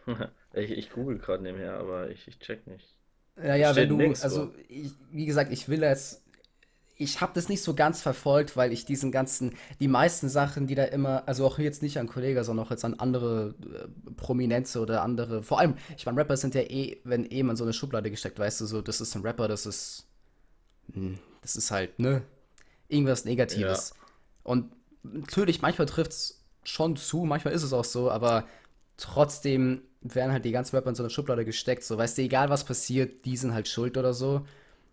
ich, ich google gerade nebenher, aber ich, ich check nicht. Ja, ja, wenn du, also, ich, wie gesagt, ich will jetzt ich habe das nicht so ganz verfolgt, weil ich diesen ganzen, die meisten Sachen, die da immer, also auch jetzt nicht an Kollegen, sondern auch jetzt an andere äh, Prominenze oder andere, vor allem, ich meine, Rapper sind ja eh, wenn eh man so eine Schublade gesteckt, weißt du, so, das ist ein Rapper, das ist, hm, das ist halt, ne, irgendwas Negatives. Ja. Und natürlich, manchmal trifft es schon zu, manchmal ist es auch so, aber trotzdem werden halt die ganzen Rapper in so eine Schublade gesteckt, so, weißt du, egal was passiert, die sind halt schuld oder so.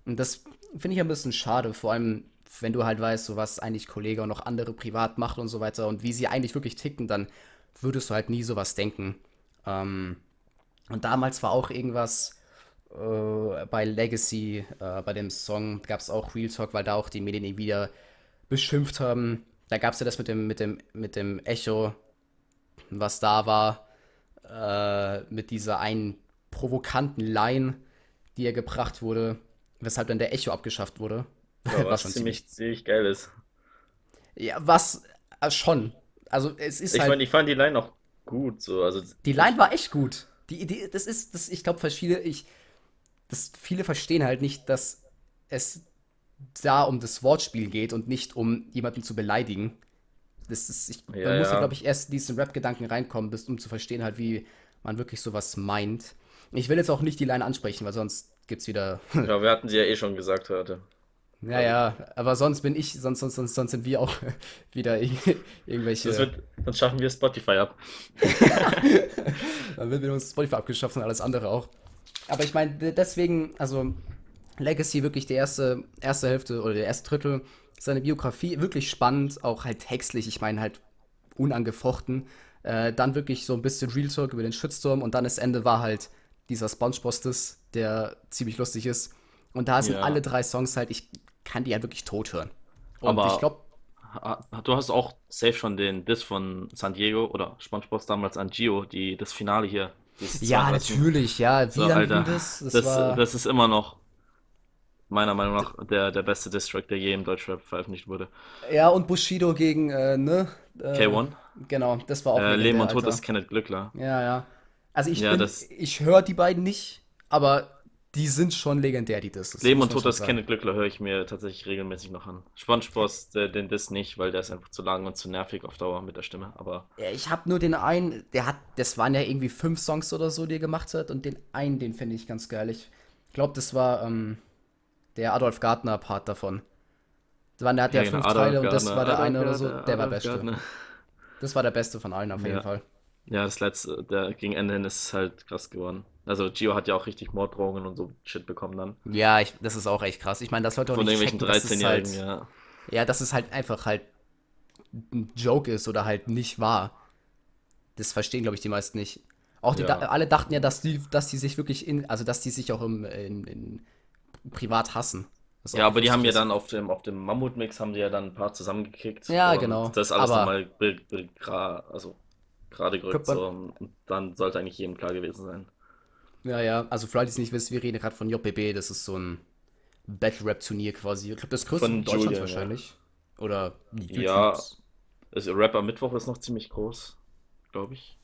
Und das finde ich ein bisschen schade, vor allem wenn du halt weißt, so was eigentlich Kollege und noch andere privat macht und so weiter und wie sie eigentlich wirklich ticken, dann würdest du halt nie sowas denken. Ähm, und damals war auch irgendwas äh, bei Legacy, äh, bei dem Song, gab es auch Real Talk, weil da auch die Medien ihn wieder beschimpft haben. Da gab es ja das mit dem, mit dem, mit dem Echo, was da war, äh, mit dieser einen provokanten Line, die er gebracht wurde weshalb dann der Echo abgeschafft wurde. Ja, was schon ziemlich, ziemlich geil ist. Ja, was äh, schon. Also es ist ich halt. Mein, ich fand die Line auch gut. So. Also, die Line war echt gut. Die Idee, das ist, das, ich glaube, viele, ich, das, viele verstehen halt nicht, dass es da um das Wortspiel geht und nicht um jemanden zu beleidigen. Das ist, ich, ja, man muss ja, glaube ich, erst in diesen Rap-Gedanken reinkommen, bis, um zu verstehen halt, wie man wirklich sowas meint. Ich will jetzt auch nicht die Line ansprechen, weil sonst gibt's wieder. ja, wir hatten sie ja eh schon gesagt heute. Ja, ja, aber sonst bin ich, sonst, sonst, sonst, sonst sind wir auch wieder irgendwelche. Wird, dann schaffen wir Spotify ab. dann wird wir uns Spotify abgeschafft und alles andere auch. Aber ich meine, deswegen, also Legacy wirklich die erste, erste Hälfte oder der erste Drittel, seine Biografie wirklich spannend, auch halt textlich, ich meine halt unangefochten. Äh, dann wirklich so ein bisschen Real Talk über den Shitstorm und dann das Ende war halt dieser Spongebostes, der ziemlich lustig ist. Und da sind ja. alle drei Songs halt, ich kann die halt wirklich tot hören. Und Aber ich glaube. Du hast auch safe schon den Diss von San Diego oder SpongeBob damals an Gio, die, das Finale hier. Ja, natürlich, ja. Wie so, Alter, das? Das, das, das, ist immer noch meiner Meinung nach der, der beste Distrack, der je im Deutschrap veröffentlicht wurde. Ja, und Bushido gegen, äh, ne? Äh, K1? Genau, das war auch. äh, Leben und Tod ist Kenneth Glückler. Ja, ja. Also ich Ja, bin, das ich höre die beiden nicht, aber die sind schon legendär, die Disses, Leben und Tod sagen. Kenneth Glückler höre ich mir tatsächlich regelmäßig noch an. SpongeBob, der, den Diss nicht, weil der ist einfach zu lang und zu nervig auf Dauer mit der Stimme. Aber Ja, Ich habe nur den einen, der hat, das waren ja irgendwie fünf Songs oder so, die er gemacht hat, und den einen, den finde ich ganz geil. Ich glaube, das war ähm, der Adolf Gardner-Part davon. Das waren, der hat ja, ja, genau, fünf Adolf Teile und das Gardner, war der Adolf eine oder so, Gardner, der war Adolf beste. Gardner. Das war der beste von allen auf jeden Ja. Fall. Ja, das letzte, der gegen Ende hin ist halt krass geworden. Also Gio hat ja auch richtig Morddrohungen und so Shit bekommen dann. Ja, ich, das ist auch echt krass. Ich meine, dass Leute auch Von nicht irgendwelchen checken, dass es 13-Jährigen, halt, ja. ja, dass es halt einfach halt ein Joke ist oder halt nicht wahr. Das verstehen, glaube ich, die meisten nicht. Auch die, Ja. da, alle dachten ja, dass die, dass die sich wirklich in, also dass die sich auch im, in, in privat hassen. Ja, aber die haben ja ist. dann auf dem, auf dem Mammutmix haben die ja dann ein paar zusammengekickt. Ja, genau. Das alles Aber- nochmal also gerade gerückt. So, und dann sollte eigentlich jedem klar gewesen sein. Ja, ja, also für Leute, die es nicht wissen, wir reden gerade von JBB, das ist so ein Battle-Rap-Turnier quasi. Ich glaube, das größte Von in Deutschland Julian, ja. wahrscheinlich. Oder Ja, YouTubes. Also Rapper Mittwoch ist noch ziemlich groß, glaube ich.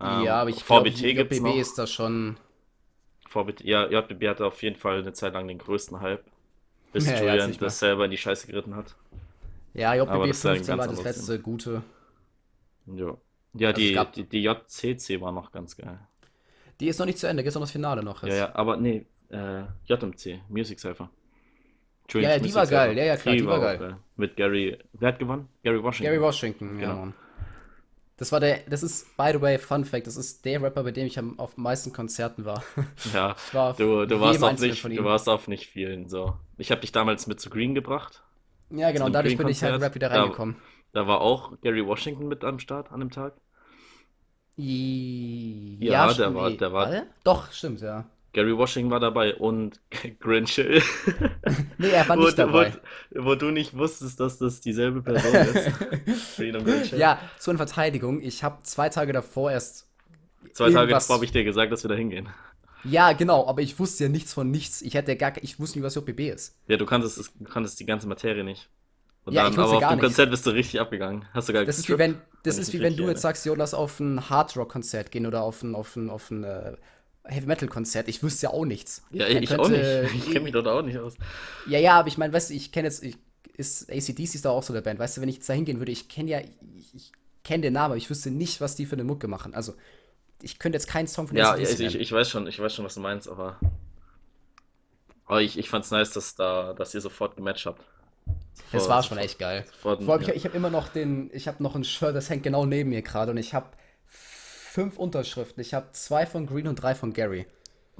Ähm, ja, aber ich glaube, JBB noch. ist da schon. VBT, ja, JBB hatte auf jeden Fall eine Zeit lang den größten Hype, bis Ja, ja, Julian das selber in die Scheiße geritten hat. Ja, JBB das ist ja ein 15 war das letzte gute. Ja, ja Also die, gab- die, die JCC war noch ganz geil. Die ist noch nicht zu Ende, noch das Finale noch. Ja, jetzt. ja, aber nee, äh, JMC, Music Cypher. Ja, ja, die Music war geil. Cypher. Ja, ja, klar, die war auch geil. Mit Gary, wer hat gewonnen? Gary Washington. Gary Washington, ja, Genau. Mann. Das war der, das ist, by the way, Fun Fact, das ist der Rapper, bei dem ich am, auf meisten Konzerten war. Ja, Ich war auf du, du warst auf nicht, du warst auf nicht vielen, so. Ich habe dich damals mit zu Green gebracht. Ja, genau, und dadurch bin ich halt. Rap wieder Da- reingekommen. Da war auch Gary Washington mit am Start an dem Tag. I- Ja, der stimmt, war- der war- der? Doch, stimmt, ja. Gary Washington war dabei und Grinchell. Nee, er war Wo, nicht dabei. Wo, wo du nicht wusstest, dass das dieselbe Person ist. Freedom Grinchell. Ja, zur Verteidigung, ich habe zwei Tage davor erst. Zwei Tage davor habe ich dir gesagt, dass wir da hingehen. Ja, genau, aber ich wusste ja nichts von nichts. Ich hätte ja gar, ich wusste nicht, was JBB ist. Ja, du kanntest, du kanntest die ganze Materie nicht. Und Ja, dann, ich aber auf gar dem nichts. Konzert bist du richtig abgegangen. Hast du gar Das ist wie gestrippt? wenn, das ist wie wenn du jetzt sagst, Jonas, auf ein Hardrock-Konzert gehen oder auf ein, auf ein, auf ein äh, Heavy-Metal-Konzert. Ich wüsste ja auch nichts. Ja, ich auch könnte- nicht. Ich kenne mich dort auch nicht aus. Ja, ja, aber ich meine, weißt du, ich kenne jetzt, ich, ist ACDC ist da auch so der Band. Weißt du, wenn ich jetzt da hingehen würde, ich kenne ja, ich, ich kenne den Namen, aber ich wüsste nicht, was die für eine Mucke machen. Also, ich könnte jetzt keinen Song von Ja, AC/DC ich, ich, ich weiß schon, ich weiß schon, was du meinst, aber. Aber ich, ich fand's nice, dass da, dass ihr sofort gematcht habt. Das Vor- war schon echt geil. sofort- Vor allem, ja. ich, ich habe immer noch den, ich habe noch ein Shirt, das hängt genau neben mir gerade und ich habe fünf Unterschriften. Ich habe zwei von Green und drei von Gary.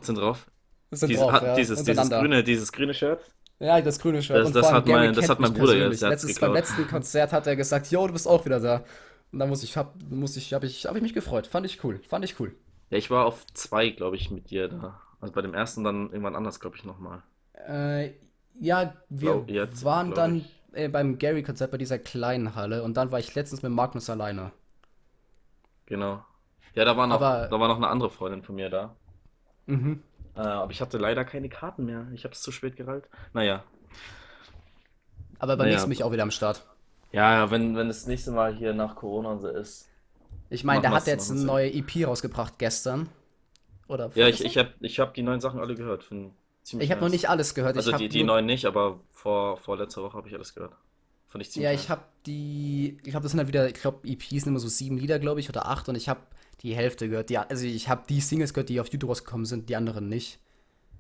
sind drauf. Das sind Diese, drauf, hat, ja, dieses, dieses grüne, dieses grüne Shirt. Ja, das grüne Shirt. Das- und das vor allem hat mein- das hat mein Bruder persönlich. jetzt, Letztes, beim letzten Konzert hat er gesagt, yo, du bist auch wieder da. Und dann muss ich, hab, muss ich, habe ich, hab ich mich gefreut. Fand ich cool. Fand ich cool. Ja, ich war auf zwei, glaube ich, mit dir da. Also bei dem ersten dann irgendwann anders, glaube ich, nochmal. Äh, ja, wir Glaub- jetzt, waren dann äh, beim Gary-Konzert bei dieser kleinen Halle und dann war ich letztens mit Magnus alleine. Genau. Ja, da war noch, Aber- da war noch eine andere Freundin von mir da. Mhm. Äh, aber ich hatte leider keine Karten mehr. Ich habe es zu spät gerallt. Naja. Aber beim Naja. nächsten bin ich auch wieder am Start. Ja, ja, wenn, wenn das nächste Mal hier nach Corona und so ist. Ich meine, der hat jetzt eine neue EP rausgebracht gestern. Oder Ja, ich, ich habe ich hab die neuen Sachen alle gehört. Ich habe noch nicht alles gehört. Also ich die, die neuen nicht, aber vor, vor letzter Woche habe ich alles gehört. Fand ich ziemlich Ja, ich habe die. Ich glaube, das sind halt wieder. Ich glaube, EPs sind immer so sieben Lieder, glaube ich, oder acht. Und ich habe die Hälfte gehört. Die, also ich habe die Singles gehört, die auf YouTube rausgekommen sind, die anderen nicht.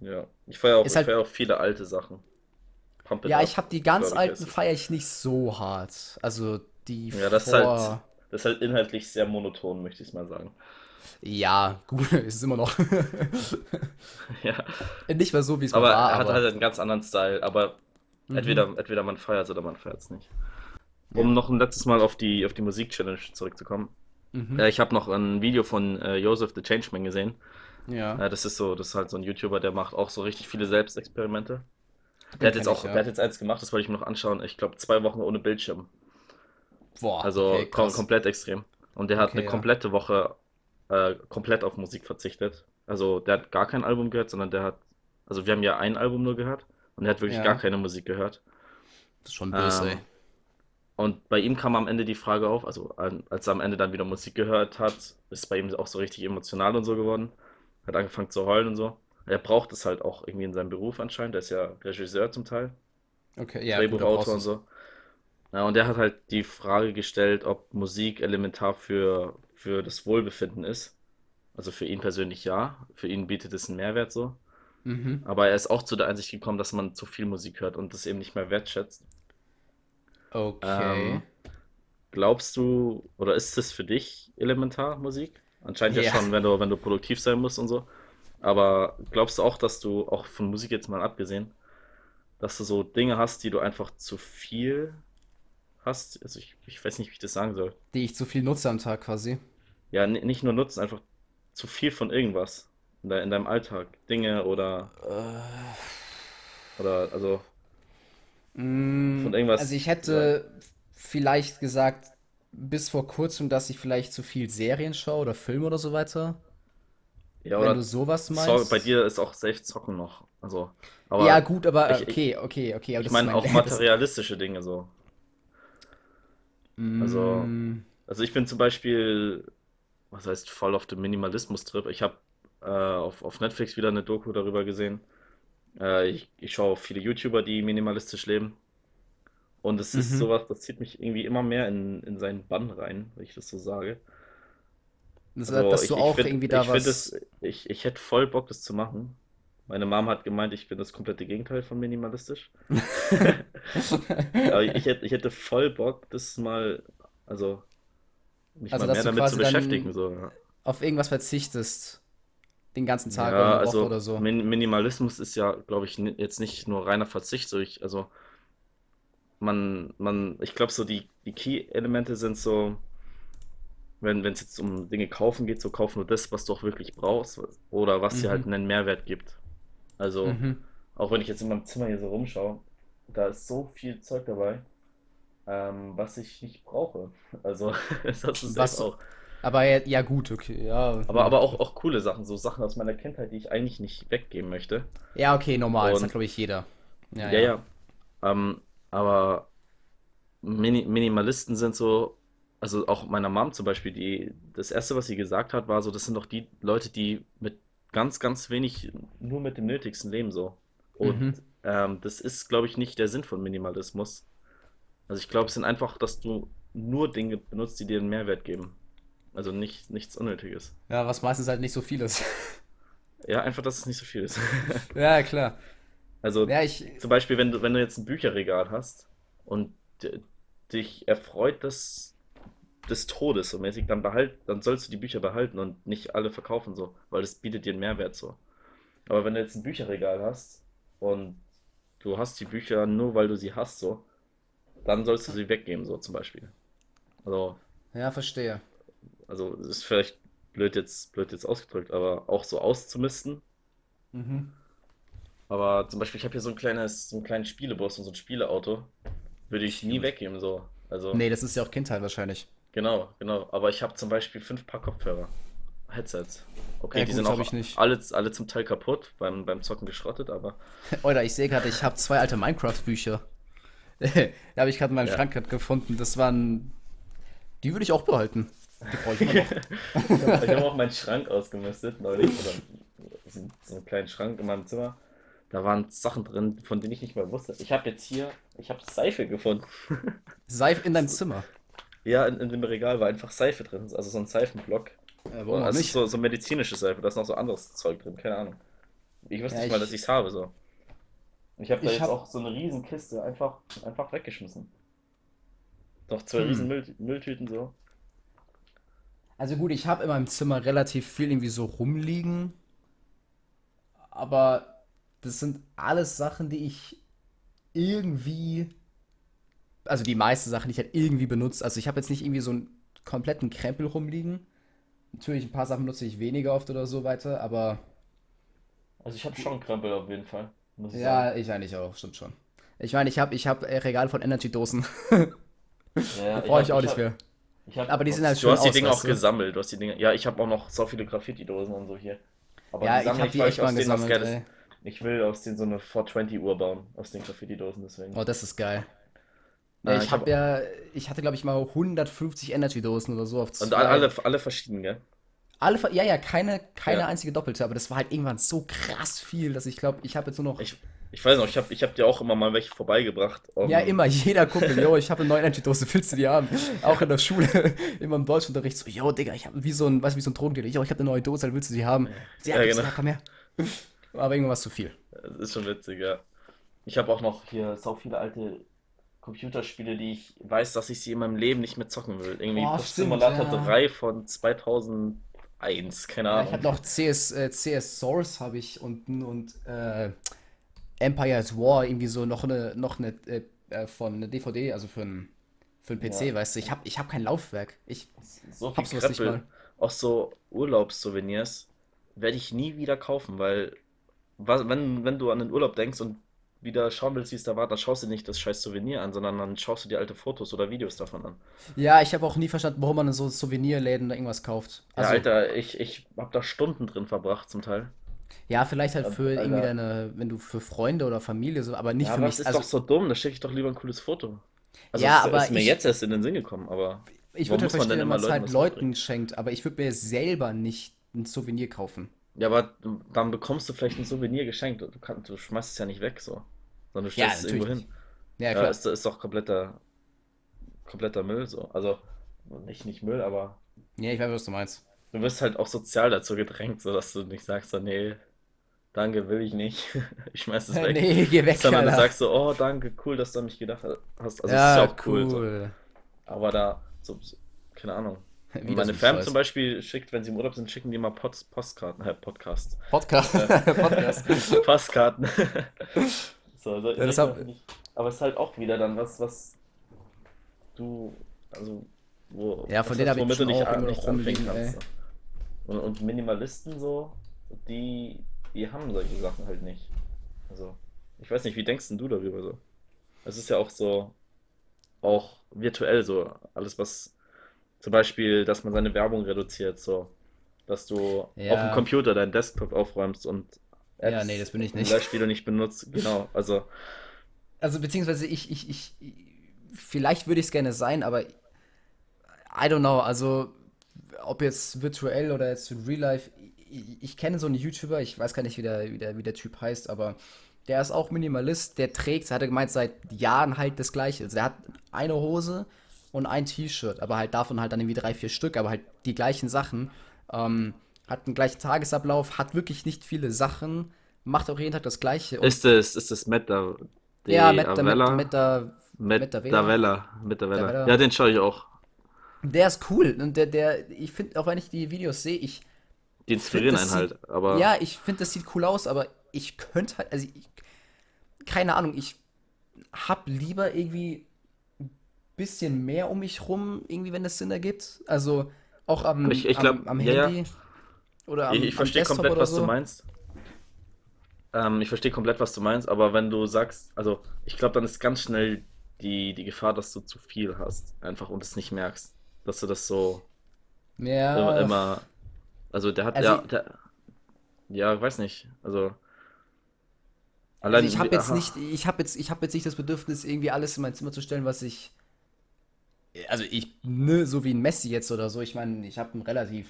Ja. Ich feiere auch, Ist ich halt- feier auch viele alte Sachen. Pump Ja, Up, ich habe die ganz alten feiere ich nicht so hart. Also die Ja, das ist vor. halt, das ist halt inhaltlich sehr monoton, möchte ich mal sagen. Ja, gut, ist es immer noch. Ja. nicht mehr so, wie es mal Aber war, er hat halt einen ganz anderen Style. Aber Mhm. entweder, entweder man feiert es oder man feiert es nicht. Um noch ein letztes Mal auf die, auf die Musik-Challenge zurückzukommen. Mhm. Äh, ich habe noch ein Video von äh, Joseph the Changeman gesehen. Ja. Äh, das ist so, das ist halt so ein YouTuber, der macht auch so richtig viele Selbstexperimente. Den Der hat jetzt auch, ich, ja. der hat jetzt eins gemacht, das wollte ich mir noch anschauen. Ich glaube, zwei Wochen ohne Bildschirm. Boah, Also okay, kom komplett extrem. Und der hat Okay, eine ja. komplette Woche äh, komplett auf Musik verzichtet. Also der hat gar kein Album gehört, sondern der hat, also wir haben ja ein Album nur gehört und der hat wirklich Ja. gar keine Musik gehört. Das ist schon böse, Ähm, ey. Und bei ihm kam am Ende die Frage auf, also als er am Ende dann wieder Musik gehört hat, ist bei ihm auch so richtig emotional und so geworden. Hat angefangen zu heulen und so. Er braucht es halt auch irgendwie in seinem Beruf anscheinend. Er ist ja Regisseur zum Teil, Okay, ja, Drehbuchautor und so. Ja, und der hat halt die Frage gestellt, ob Musik elementar für, für das Wohlbefinden ist. Also für ihn persönlich ja. Für ihn bietet es einen Mehrwert so. Mhm. Aber er ist auch zu der Einsicht gekommen, dass man zu viel Musik hört und das eben nicht mehr wertschätzt. Okay. Ähm, glaubst du, oder ist es für dich elementar, Musik? Anscheinend ja Ja. schon, wenn du, wenn du produktiv sein musst und so. Aber glaubst du auch, dass du, auch von Musik jetzt mal abgesehen, dass du so Dinge hast, die du einfach zu viel hast? Also ich, ich weiß nicht, wie ich das sagen soll. Die ich zu viel nutze am Tag quasi. Ja, ni- nicht nur nutzen, einfach zu viel von irgendwas in, de in deinem Alltag. Dinge oder, oder also Mm, von Also irgendwas. ich Ja, hätte vielleicht gesagt, bis vor kurzem, dass ich vielleicht zu viel Serien schaue oder Filme oder so weiter. ja, Wenn du sowas Zo bei meinst. dir ist auch safe Zocken noch. Also, Ja, gut, aber ich, ich, okay, okay, okay, aber ich meine mein, auch materialistische Dinge so. Also, mm, also ich bin zum Beispiel, was heißt voll auf dem Minimalismus-Trip. Ich habe äh, auf, auf Netflix wieder eine Doku darüber gesehen. Äh, ich, ich schaue viele YouTuber, die minimalistisch leben. Und es ist mhm. sowas, das zieht mich irgendwie immer mehr in, in seinen Bann rein, wenn ich das so sage. Das, Also dass du ich, ich auch finde, irgendwie ich da es, was. ich, ich hätte voll Bock, das zu machen. Meine Mom hat gemeint, ich bin das komplette Gegenteil von minimalistisch. Aber ich hätte, ich hätte voll Bock, das mal, also mich Also, mal mehr du damit zu beschäftigen. So. auf irgendwas verzichtest, den ganzen Tag Ja, also oder so. Min Minimalismus ist ja, glaube ich, jetzt nicht nur reiner Verzicht. So ich, also man, man, ich glaube so die, die Key-Elemente sind so, wenn es jetzt um Dinge kaufen geht, so kauf nur das, was du auch wirklich brauchst oder was dir halt Mhm, einen Mehrwert gibt. Also mhm. auch wenn ich jetzt in meinem Zimmer hier so rumschaue, da ist so viel Zeug dabei, ähm, was ich nicht brauche. Also das safe Was, auch. Aber ja, ja gut, okay, ja. Aber, aber auch, auch coole Sachen, so Sachen aus meiner Kindheit, die ich eigentlich nicht weggeben möchte. Ja, okay, normal, das hat Und glaube ich jeder. Ja, ja, ja. ja. Ähm, aber Mini Minimalisten sind so, also auch meiner Mom zum Beispiel, die, das Erste, was sie gesagt hat, war so, das sind doch die Leute, die mit ganz, ganz wenig, nur mit dem Nötigsten leben so. Und Mhm. ähm, das ist, glaube ich, nicht der Sinn von Minimalismus. Also ich glaube, es sind einfach, dass du nur Dinge benutzt, die dir einen Mehrwert geben. Also nicht, nichts Unnötiges. Ja, was meistens halt nicht so viel ist. Ja, einfach, dass es nicht so viel ist. Ja, klar. Also Ja, ich. zum Beispiel, wenn du, wenn du jetzt ein Bücherregal hast und dich erfreut das des Todes so mäßig, dann behalt, dann sollst du die Bücher behalten und nicht alle verkaufen so, weil das bietet dir einen Mehrwert so. Aber wenn du jetzt ein Bücherregal hast und du hast die Bücher nur, weil du sie hast so, dann sollst du sie weggeben so zum Beispiel. Also, Ja, verstehe. Also ist vielleicht blöd jetzt, blöd jetzt ausgedrückt, aber auch so auszumisten. Mhm. Aber zum Beispiel, ich habe hier so ein kleines, so einen kleinen Spielebus und so ein Spieleauto. Würde ich nie weggeben, so. Also, Nee, das ist ja auch Kindheit wahrscheinlich. genau, genau. Aber ich habe zum Beispiel fünf Paar Kopfhörer. Headsets. Okay, Ja, die gut, sind auch alle, alle zum Teil kaputt, beim, beim Zocken geschrottet, aber Oder ich sehe gerade, ich habe zwei alte Minecraft-Bücher. Die habe ich gerade in meinem ja. Schrank gefunden. Das waren. Die würde ich auch behalten. Ich. Ich habe ich hab auch meinen Schrank ausgemistet neulich, oder so, so einen kleinen Schrank in meinem Zimmer. Da waren Sachen drin, von denen ich nicht mal wusste. Ich habe jetzt hier, ich habe Seife gefunden. Seife in deinem Zimmer. Ja, in, in dem Regal war einfach Seife drin, also so ein Seifenblock. Äh, Und warum ist nicht? so, so medizinische Seife, da ist noch so anderes Zeug drin, keine Ahnung. Ich wusste Ja, nicht mal, dass ich. ich es habe, so. Ich habe da Ich jetzt habe. auch so eine riesen Kiste einfach, einfach weggeschmissen. Noch zwei riesen Hm. Müll, Mülltüten so. Also gut, ich habe in meinem Zimmer relativ viel irgendwie so rumliegen. Aber das sind alles Sachen, die ich irgendwie. Also die meisten Sachen, die ich halt irgendwie benutze. Also ich habe jetzt nicht irgendwie so einen kompletten Krempel rumliegen. Natürlich, ein paar Sachen nutze ich weniger oft oder so weiter, aber Also ich habe schon Krempel auf jeden Fall, muss ich sagen. ja, ich eigentlich auch, stimmt schon. Ich meine, ich habe ich hab äh, Regale von Energy-Dosen. Ja, Da brauche ich habe, auch ich nicht habe, mehr. Aber die sehen halt du schön hast die Dinge auch du? gesammelt, du hast die Dinge, ja, ich habe auch noch so viele Graffiti-Dosen und so hier. Aber die Ja, ich sammle habe ich, die ich mal aus denen was gesammelt, Geiles, ey. ich will aus denen so eine 420-Uhr bauen, aus den Graffiti-Dosen, deswegen. Oh, das ist geil. Ja, ich ich habe habe ja, ich hatte glaube ich mal 150 Energy-Dosen oder so auf und alle, alle, zwei. verschieden, gell? Alle, ja, ja, keine, keine Ja. einzige doppelte, aber das war halt irgendwann so krass viel, dass ich glaube, ich habe jetzt nur noch. Ich, ich weiß noch, ich habe ich hab dir auch immer mal welche vorbeigebracht. Ja, Ähm, immer, jeder Kumpel, yo, ich habe eine neue Energy-Dose, willst du die haben? Auch in der Schule, immer im Deutschunterricht, so, yo, Digga, ich habe wie so ein, weißt du, wie so ein Drogendealer, yo, ich habe eine neue Dose, willst du die haben? Ja, Ja, genau. komm her. Aber irgendwann war es zu viel. Das ist schon witzig, ja. Ich habe auch noch hier so viele alte Computerspiele, die ich weiß, dass ich sie in meinem Leben nicht mehr zocken will. Irgendwie Oh, stimmt, Simulator ja. 3 von 2001, keine Ja, ich Ahnung. habe noch CS, äh, CS Source habe ich und, und äh, Empire's War, irgendwie so noch eine, noch eine äh, äh, von eine DVD, also für einen für einen PC, Ja. weißt du, ich habe ich hab kein Laufwerk. Ich So viel hab sowas nicht mal. auch so Urlaubssouvenirs, werde ich nie wieder kaufen, weil wenn, wenn du an den Urlaub denkst und wieder schauen willst, wie es da war, dann schaust du nicht das scheiß Souvenir an, sondern dann schaust du dir alte Fotos oder Videos davon an. Ja, ich habe auch nie verstanden, warum man in so Souvenirläden da irgendwas kauft. Ja, Also, Alter, ich, ich habe da Stunden drin verbracht zum Teil. Ja, vielleicht halt für irgendwie Alter. deine, wenn du für Freunde oder Familie so, aber nicht Ja, für aber mich. das ist Also, doch so dumm, da schicke ich doch lieber ein cooles Foto. Also Ja, es aber ist mir ich- jetzt erst in den Sinn gekommen, aber ich würde halt verstehen, wenn man es Leuten halt Leuten mitbringen? schenkt, aber ich würde mir selber nicht ein Souvenir kaufen. Ja, aber dann bekommst du vielleicht ein Souvenir geschenkt. Du, kannst, du schmeißt es ja nicht weg so. Sondern du Ja, stellst es irgendwo hin. Ja, Ja, klar. ist, ist doch kompletter, kompletter Müll so. Also nicht, nicht Müll, aber Ja, ich weiß, was du meinst. Du wirst halt auch sozial dazu gedrängt, so dass du nicht sagst, so, nee, danke, will ich nicht. Ich schmeiß es weg. Nee, geh weg, Sondern du sagst so, oh, danke, cool, dass du an mich gedacht hast. Also ist Ja, ja auch cool. So. cool. Aber da, so, so, keine Ahnung. Und meine so ein Fam zum Beispiel schickt, wenn sie im Urlaub sind, schicken die mal Post, Postkarten, äh, Podcast. Podcast. Podcast. Postkarten. so, so, Ja, hab- nicht. Aber es ist halt auch wieder dann was, was du, also, wo, Ja, von denen hast, hab ich schon nicht auch noch nichts anfangen rumliegen, kannst. So. Und, und Minimalisten so, die, die haben solche Sachen halt nicht. Also, ich weiß nicht, wie denkst denn du darüber so? Es ist ja auch so, auch virtuell so, alles was, zum Beispiel, dass man seine Werbung reduziert, so, dass du auf dem Ja. Computer deinen Desktop aufräumst und Ja, Apps nee, das bin ich nicht. Du nicht benutzt, genau, also, Also, beziehungsweise ich, ich, ich, vielleicht würde ich es gerne sein, aber I don't know, also ob jetzt virtuell oder jetzt in Real Life, ich, ich kenne so einen YouTuber, ich weiß gar nicht, wie der, wie der, wie der Typ heißt, aber der ist auch Minimalist, der trägt, hat er gemeint, seit Jahren halt das Gleiche. Also der hat eine Hose und ein T-Shirt, aber halt davon halt dann irgendwie drei, vier Stück, aber halt die gleichen Sachen. Ähm, hat einen gleichen Tagesablauf, hat wirklich nicht viele Sachen, macht auch jeden Tag das Gleiche. Und ist es, ist es Meta, ja, de Meta, Meta, Avella? Meta, Meta Vela. Metavella, Metavella. Metavella. Ja, den schaue ich auch. Der ist cool. Und der, der, ich finde, auch wenn ich die Videos sehe, ich, Die inspirieren einen sieht- halt, aber ja, ich finde, das sieht cool aus, aber ich könnte halt, also ich, keine Ahnung, ich hab lieber irgendwie ein bisschen mehr um mich rum, irgendwie, wenn das Sinn ergibt. Also auch am, Ich- ich glaub, am, am ja, ja. Handy oder am, ich, ich verstehe komplett, oder was du so. meinst. Ähm, ich verstehe komplett, was du meinst, aber wenn du sagst, also ich glaube, dann ist ganz schnell die, die Gefahr, dass du zu viel hast, einfach und es nicht merkst. Dass du das so immer, Ja, immer also der hat Also ja, ich- der, ja, ich weiß nicht, also also allein, ich habe jetzt nicht, ich habe jetzt, ich habe jetzt nicht das Bedürfnis, irgendwie alles in mein Zimmer zu stellen, was ich Also ich, ne, so wie ein Messi jetzt oder so. Ich meine, ich habe ein relativ,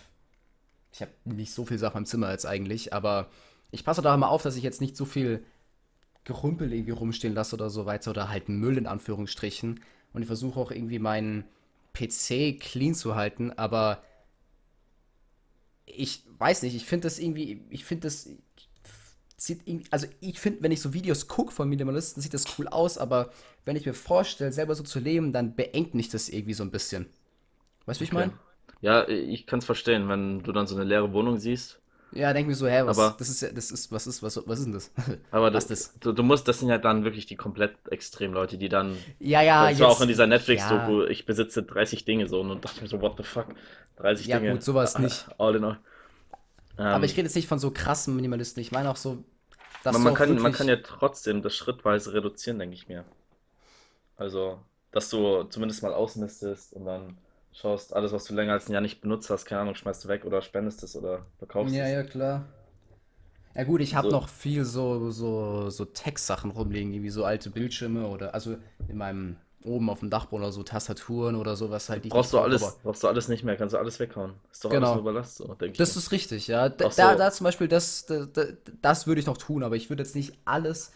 ich habe nicht so viel Sachen im Zimmer jetzt eigentlich, aber ich passe da immer auf, dass ich jetzt nicht so viel Gerümpel irgendwie rumstehen lasse oder so weiter oder halt Müll in Anführungsstrichen. Und ich versuche auch irgendwie meinen PC clean zu halten, aber ich weiß nicht, ich finde das irgendwie, ich finde das sieht irgendwie, also ich finde, wenn ich so Videos gucke von Minimalisten, sieht das cool aus, aber wenn ich mir vorstelle, selber so zu leben, dann beengt mich das irgendwie so ein bisschen. Weißt du, wie ich Okay. meine? Ja, ich kann es verstehen, wenn du dann so eine leere Wohnung siehst. Ja, denk mir so, hä, was, Aber- das ist ja, das ist, was ist, was, was ist denn das? Aber das, das? du, du musst, das sind ja dann wirklich die komplett extrem Leute, die dann, Ja, ja, das war auch in dieser ja, Netflix-Doku, ich besitze 30 Dinge so und dachte mir so, what the fuck, 30 ja Dinge, gut, sowas nicht. all in all. Aber Ähm, ich rede jetzt nicht von so krassen Minimalisten. Ich meine auch so, dass man, man kann, man kann ja trotzdem das schrittweise reduzieren, denke ich mir. Also, dass du zumindest mal ausmistest und dann schaust, alles, was du länger als ein Jahr nicht benutzt hast, keine Ahnung, schmeißt du weg oder spendest es oder verkaufst ja, es. ja, klar. Ja gut, ich habe So, noch viel so, so, so Tech-Sachen rumliegen, wie so alte Bildschirme oder, also in meinem oben auf dem Dachboden oder so Tastaturen oder sowas halt. Brauchst du alles, aber- brauchst du alles nicht mehr, kannst du alles weghauen. Ist doch Genau. alles Ballast, so, denke ich. Das mir. ist richtig, ja. Da, so. da, da zum Beispiel, das, da, da, das würde ich noch tun, aber ich würde jetzt nicht alles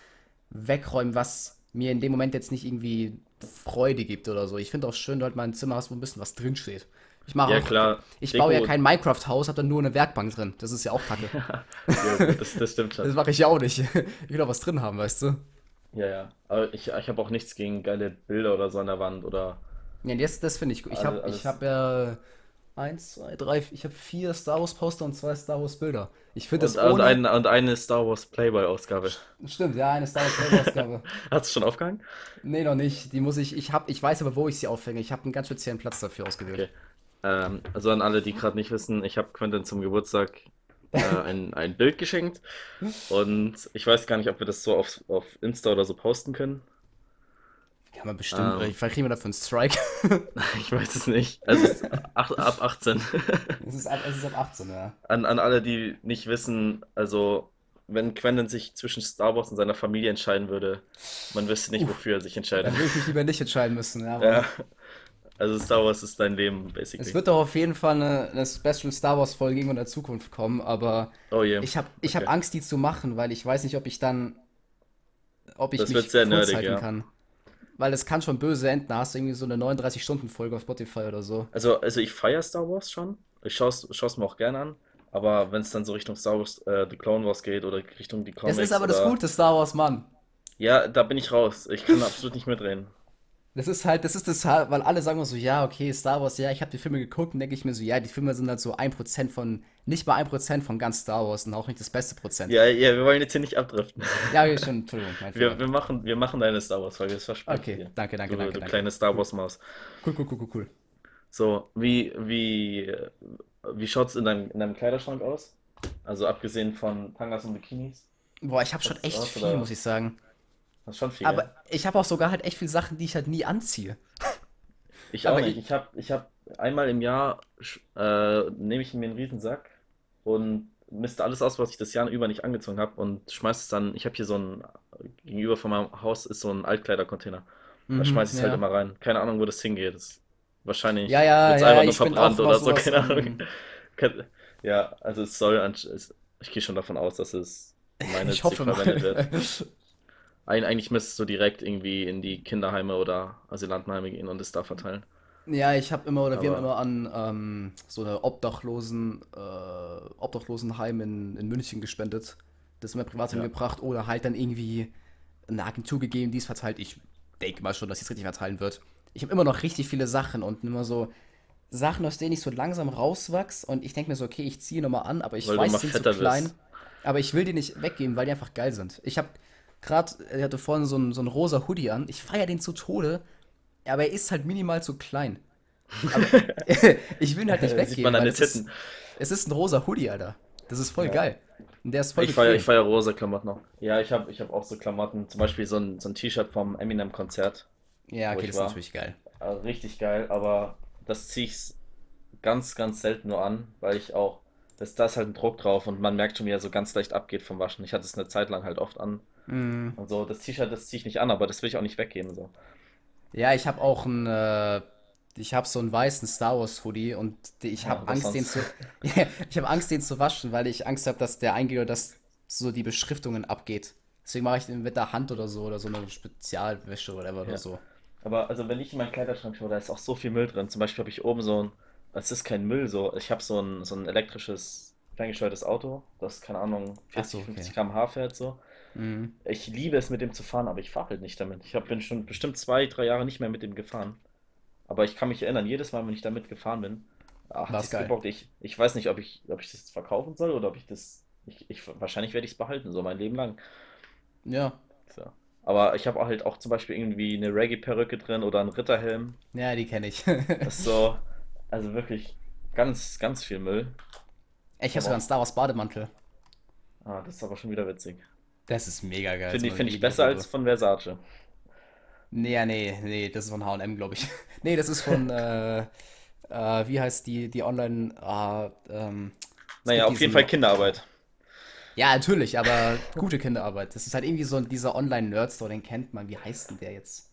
wegräumen, was mir in dem Moment jetzt nicht irgendwie Freude gibt oder so. Ich finde auch schön, du halt mal ein Zimmer hast, wo ein bisschen was drinsteht. Ich mache Ja, auch, klar. ich baue ja Deko- kein Minecraft-Haus, habe dann nur eine Werkbank drin. Das ist ja auch kacke. Ja, das, das stimmt Das schon. mache ich ja auch nicht. Ich will auch was drin haben, weißt du? Ja, ja. Aber ich, ich habe auch nichts gegen geile Bilder oder so an der Wand oder. Ja, das, das finde ich gut. Ich habe ich hab ja eins, zwei, drei, ich habe vier Star Wars Poster und zwei Star Wars Bilder. Ich finde das Und, und, ohne... eine, und eine Star Wars Playboy-Ausgabe. Stimmt, ja, eine Star Wars Bilder-Ausgabe. Hast du schon aufgehangen? Nee, noch nicht. Die muss ich, ich hab, ich weiß aber, wo ich sie aufhänge. Ich habe einen ganz speziellen Platz dafür ausgewählt. Okay. Ähm, also an alle, die gerade nicht wissen, ich habe Quentin zum Geburtstag äh, ein, ein Bild geschenkt und ich weiß gar nicht, ob wir das so auf, auf Insta oder so posten können. Kann man bestimmt, Ähm. vielleicht kriegen wir dafür einen Strike. Ich weiß es nicht. Also es ist ach, ab 18. es, ist ab, es ist ab 18, ja. An, an alle, die nicht wissen, also wenn Quentin sich zwischen Star Wars und seiner Familie entscheiden würde, man wüsste nicht, wofür er sich entscheidet. Dann würde ich mich lieber nicht entscheiden müssen, ja. Ja. Also Star Wars ist dein Leben, basically. Es wird doch auf jeden Fall eine, eine Special Star Wars Folge irgendwann in der Zukunft kommen, aber oh je. ich habe ich hab Okay. Angst, die zu machen, weil ich weiß nicht, ob ich dann, ob ich Das mich wird sehr kurz nerdig, halten ja. kann. Weil es kann schon böse enden. Da hast du irgendwie so eine 39-Stunden-Folge auf Spotify oder so. Also, also ich feiere Star Wars schon. Ich schaue es mir auch gerne an. Aber wenn es dann so Richtung Star Wars, äh, The Clone Wars geht oder Richtung die Das Comics ist aber das oder, gute Star Wars, Mann. Ja, da bin ich raus. Ich kann absolut nicht mitreden. Das ist halt, das ist das weil alle sagen immer so, ja, okay, Star Wars, ja, ich habe die Filme geguckt und denke ich mir so, ja, die Filme sind halt so 1% von, nicht mal 1% von ganz Star Wars und auch nicht das beste Prozent. Ja, ja, wir wollen jetzt hier nicht abdriften. Ja, okay, schon, Entschuldigung, mein Wir, wir machen, wir machen deine Star Wars Folge, das verspreche ich Okay, dir. danke, danke, Du, danke, du danke. kleine Star Wars Maus. Cool, cool, cool, cool, cool. So, wie, wie, wie schaut's in deinem, in deinem Kleiderschrank aus? Also abgesehen von Tangas und Bikinis. Boah, ich habe schon echt viel, da- muss ich sagen. Das ist schon viel. Aber ich habe auch sogar halt echt viele Sachen, die ich halt nie anziehe. Ich auch aber nicht. ich- Ich habe ich hab einmal im Jahr äh, nehme ich mir einen Riesen-Sack und misste alles aus, was ich das Jahr über nicht angezogen habe und schmeiß es dann. Ich habe hier so ein, gegenüber von meinem Haus ist so ein Altkleidercontainer. Da Mhm, schmeiß ich es halt ja. immer rein. Keine Ahnung, wo das hingeht. Das wahrscheinlich Ja, ja, wird's ja, einfach nur ich verbrannt oder so, keine Ahnung. Kann- Ja, also es soll, es, ich gehe schon davon aus, dass es Ich gemeinnützig hoffe mal. verwendet wird. Eigentlich müsstest du direkt irgendwie in die Kinderheime oder Asylantenheime gehen und es da verteilen. Ja, ich habe immer, oder wir haben immer an ähm, so eine Obdachlosen, äh, Obdachlosenheim in, in München gespendet. Das immer privat Ja. hingebracht oder halt dann irgendwie eine Agentur gegeben, die es verteilt. Ich denke mal schon, dass sie es richtig verteilen wird. Ich habe immer noch richtig viele Sachen und immer so Sachen, aus denen ich so langsam rauswachs und ich denke mir so, okay, ich ziehe nochmal an, aber ich Weil weiß, die sind zu klein. wirst. Aber ich will die nicht weggeben, weil die einfach geil sind. Ich habe gerade, er hatte vorhin so einen, so einen rosa Hoodie an. Ich feiere den zu Tode, aber er ist halt minimal zu klein. Ich will ihn halt nicht weggeben. sieht man es ist, Titten. es ist ein rosa Hoodie, Alter. Das ist voll Ja. geil. Und der ist voll Ich feiere feier rosa Klamotten noch. Ja, ich habe ich hab auch so Klamotten, zum Beispiel so ein, so ein T-Shirt vom Eminem-Konzert. Ja, okay, das ist war. natürlich geil. Richtig geil, aber das ziehe ich ganz, ganz selten nur an, weil ich auch, das, da ist halt ein Druck drauf und man merkt schon, wie er so ganz leicht abgeht vom Waschen. Ich hatte es eine Zeit lang halt oft an Mm. und so. Das T-Shirt, das ziehe ich nicht an, aber das will ich auch nicht weggeben. So. Ja, ich habe auch einen, äh, ich habe so einen weißen Star Wars Hoodie und ich Ja, habe was Angst, den zu, ich habe Angst, den zu waschen, weil ich Angst habe, dass der eingeht oder dass so die Beschriftungen abgeht. Deswegen mache ich den mit der Hand oder so oder so eine Spezialwäsche oder whatever Ja. oder so. Aber also wenn ich in meinen Kleiderschrank schaue, da ist auch so viel Müll drin. Zum Beispiel habe ich oben so ein, es ist kein Müll, so, ich habe so ein, so ein elektrisches, ferngesteuertes Auto, das, keine Ahnung, 40, Ach so, okay. 50 km/h fährt so. Mhm. Ich liebe es, mit dem zu fahren, aber ich fahre halt nicht damit. Ich hab, bin schon bestimmt zwei, drei Jahre nicht mehr mit dem gefahren. Aber ich kann mich erinnern, jedes Mal, wenn ich damit gefahren bin, ah, hat geil. gebockt. Ich, ich weiß nicht, ob ich, ob ich das verkaufen soll oder ob ich das. Ich, ich, wahrscheinlich werde ich es behalten, so mein Leben lang. Ja. So. Aber ich habe auch halt auch zum Beispiel irgendwie eine Reggae-Perücke drin oder einen Ritterhelm. Ja, die kenne ich. So, also wirklich ganz, ganz viel Müll. Ich habe sogar einen Star Wars Bademantel. Ah, das ist aber schon wieder witzig. Das ist mega geil. Finde ich, so finde ich besser als von Versace. Nee, ja, nee, nee, das ist von H&M, glaube ich. Nee, das ist von, äh, äh, wie heißt die, die Online, ah, ähm, Naja, auf jeden Fall Kinderarbeit. Ja, natürlich, aber gute Kinderarbeit. Das ist halt irgendwie so dieser Online-Nerd-Store, den kennt man. Wie heißt denn der jetzt?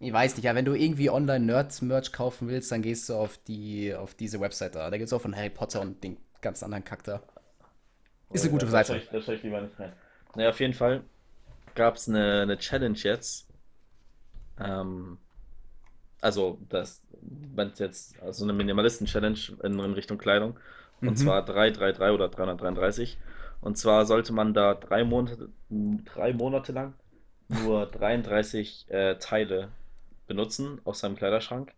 Ich weiß nicht, ja, wenn du irgendwie online Nerd-Merch kaufen willst, dann gehst du auf die, auf diese Website da. Da gibt es auch von Harry Potter und den ganz anderen Kack da. Ist eine gute Da Seite. schaue da schau ich lieber nicht rein. Naja, auf jeden Fall gab es eine, eine Challenge jetzt. Ähm, also, das, wenn es jetzt, also eine Minimalisten-Challenge in, in Richtung Kleidung. Und Mhm. zwar 333 oder 333. Und zwar sollte man da drei Monate, drei Monate lang nur 33 äh, Teile benutzen aus seinem Kleiderschrank.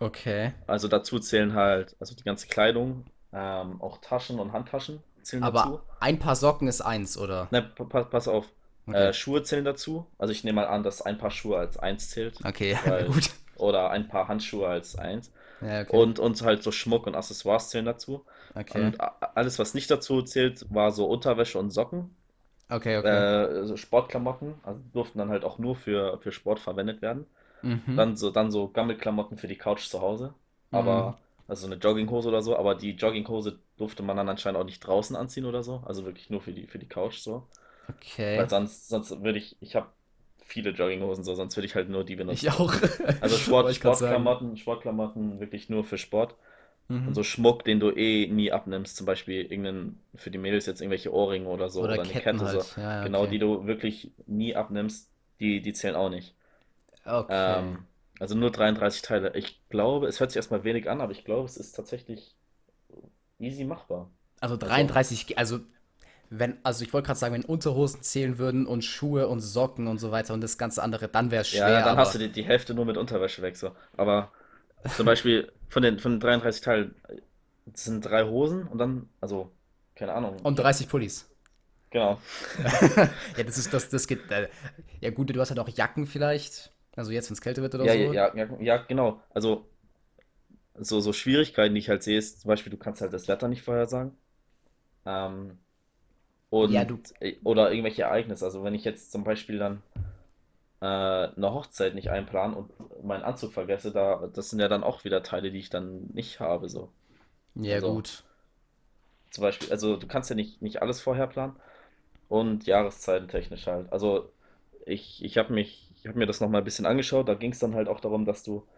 Okay. Also dazu zählen halt, also die ganze Kleidung, ähm, auch Taschen und Handtaschen zählen dazu. Aber ein paar Socken ist eins, oder? Ne, pa pa- pass auf. Okay. Äh, Schuhe zählen dazu. Also ich nehme mal an, dass ein paar Schuhe als eins zählt. Okay, Weil- gut. Oder ein paar Handschuhe als eins. Ja, okay. Und, und halt so Schmuck und Accessoires zählen dazu. okay. Und alles, was nicht dazu zählt, war so Unterwäsche und Socken. Okay, okay. Äh, Sportklamotten. Also durften dann halt auch nur für, für Sport verwendet werden. Mhm. Dann so, dann so Gammelklamotten für die Couch zu Hause. Aber, also eine Jogginghose oder so, aber die Jogginghose durfte man dann anscheinend auch nicht draußen anziehen oder so. Also wirklich nur für die, für die Couch so. Okay. Weil sonst, sonst würde ich, ich habe viele Jogginghosen so, sonst würde ich halt nur die benutzen. Ich auch. Also Sport. Sportklamotten, Sportklamotten wirklich nur für Sport. Mhm. Und so Schmuck, den du eh nie abnimmst, zum Beispiel irgendeinen, für die Mädels jetzt irgendwelche Ohrringe oder so Oder oder eine Ketten Kette halt. so. Ja, Genau, okay. die du wirklich nie abnimmst, die, die zählen auch nicht. Okay. Ähm, also nur 33 Teile. Ich glaube, es hört sich erstmal wenig an, aber ich glaube, es ist tatsächlich easy machbar. Also 33, ge- also wenn, also ich wollte gerade sagen, wenn Unterhosen zählen würden und Schuhe und Socken und so weiter und das ganze andere, dann wäre es Ja, schwer. dann aber hast du die, die Hälfte nur mit Unterwäsche weg, so. Aber zum Beispiel von den, von den 33 Teilen, sind drei Hosen und dann, also, keine Ahnung. und 30 Pullis. Genau. Ja, das ist das, das geht. Äh, ja gut, du hast halt auch Jacken vielleicht. Also jetzt, wenn es kälter wird oder Ja, so. ja, ja, ja, genau. Also, so, so Schwierigkeiten, die ich halt sehe, ist zum Beispiel, du kannst halt das Wetter nicht vorhersagen. Ähm, und, Ja, du- oder irgendwelche Ereignisse. Also, wenn ich jetzt zum Beispiel dann äh, eine Hochzeit nicht einplan und meinen Anzug vergesse, da, das sind ja dann auch wieder Teile, die ich dann nicht habe, so. Ja, Also, gut. Zum Beispiel, also du kannst ja nicht, nicht alles vorher planen und Jahreszeiten technisch halt. Also ich, ich habe mich, ich habe mir das nochmal ein bisschen angeschaut, da ging es dann halt auch darum, dass du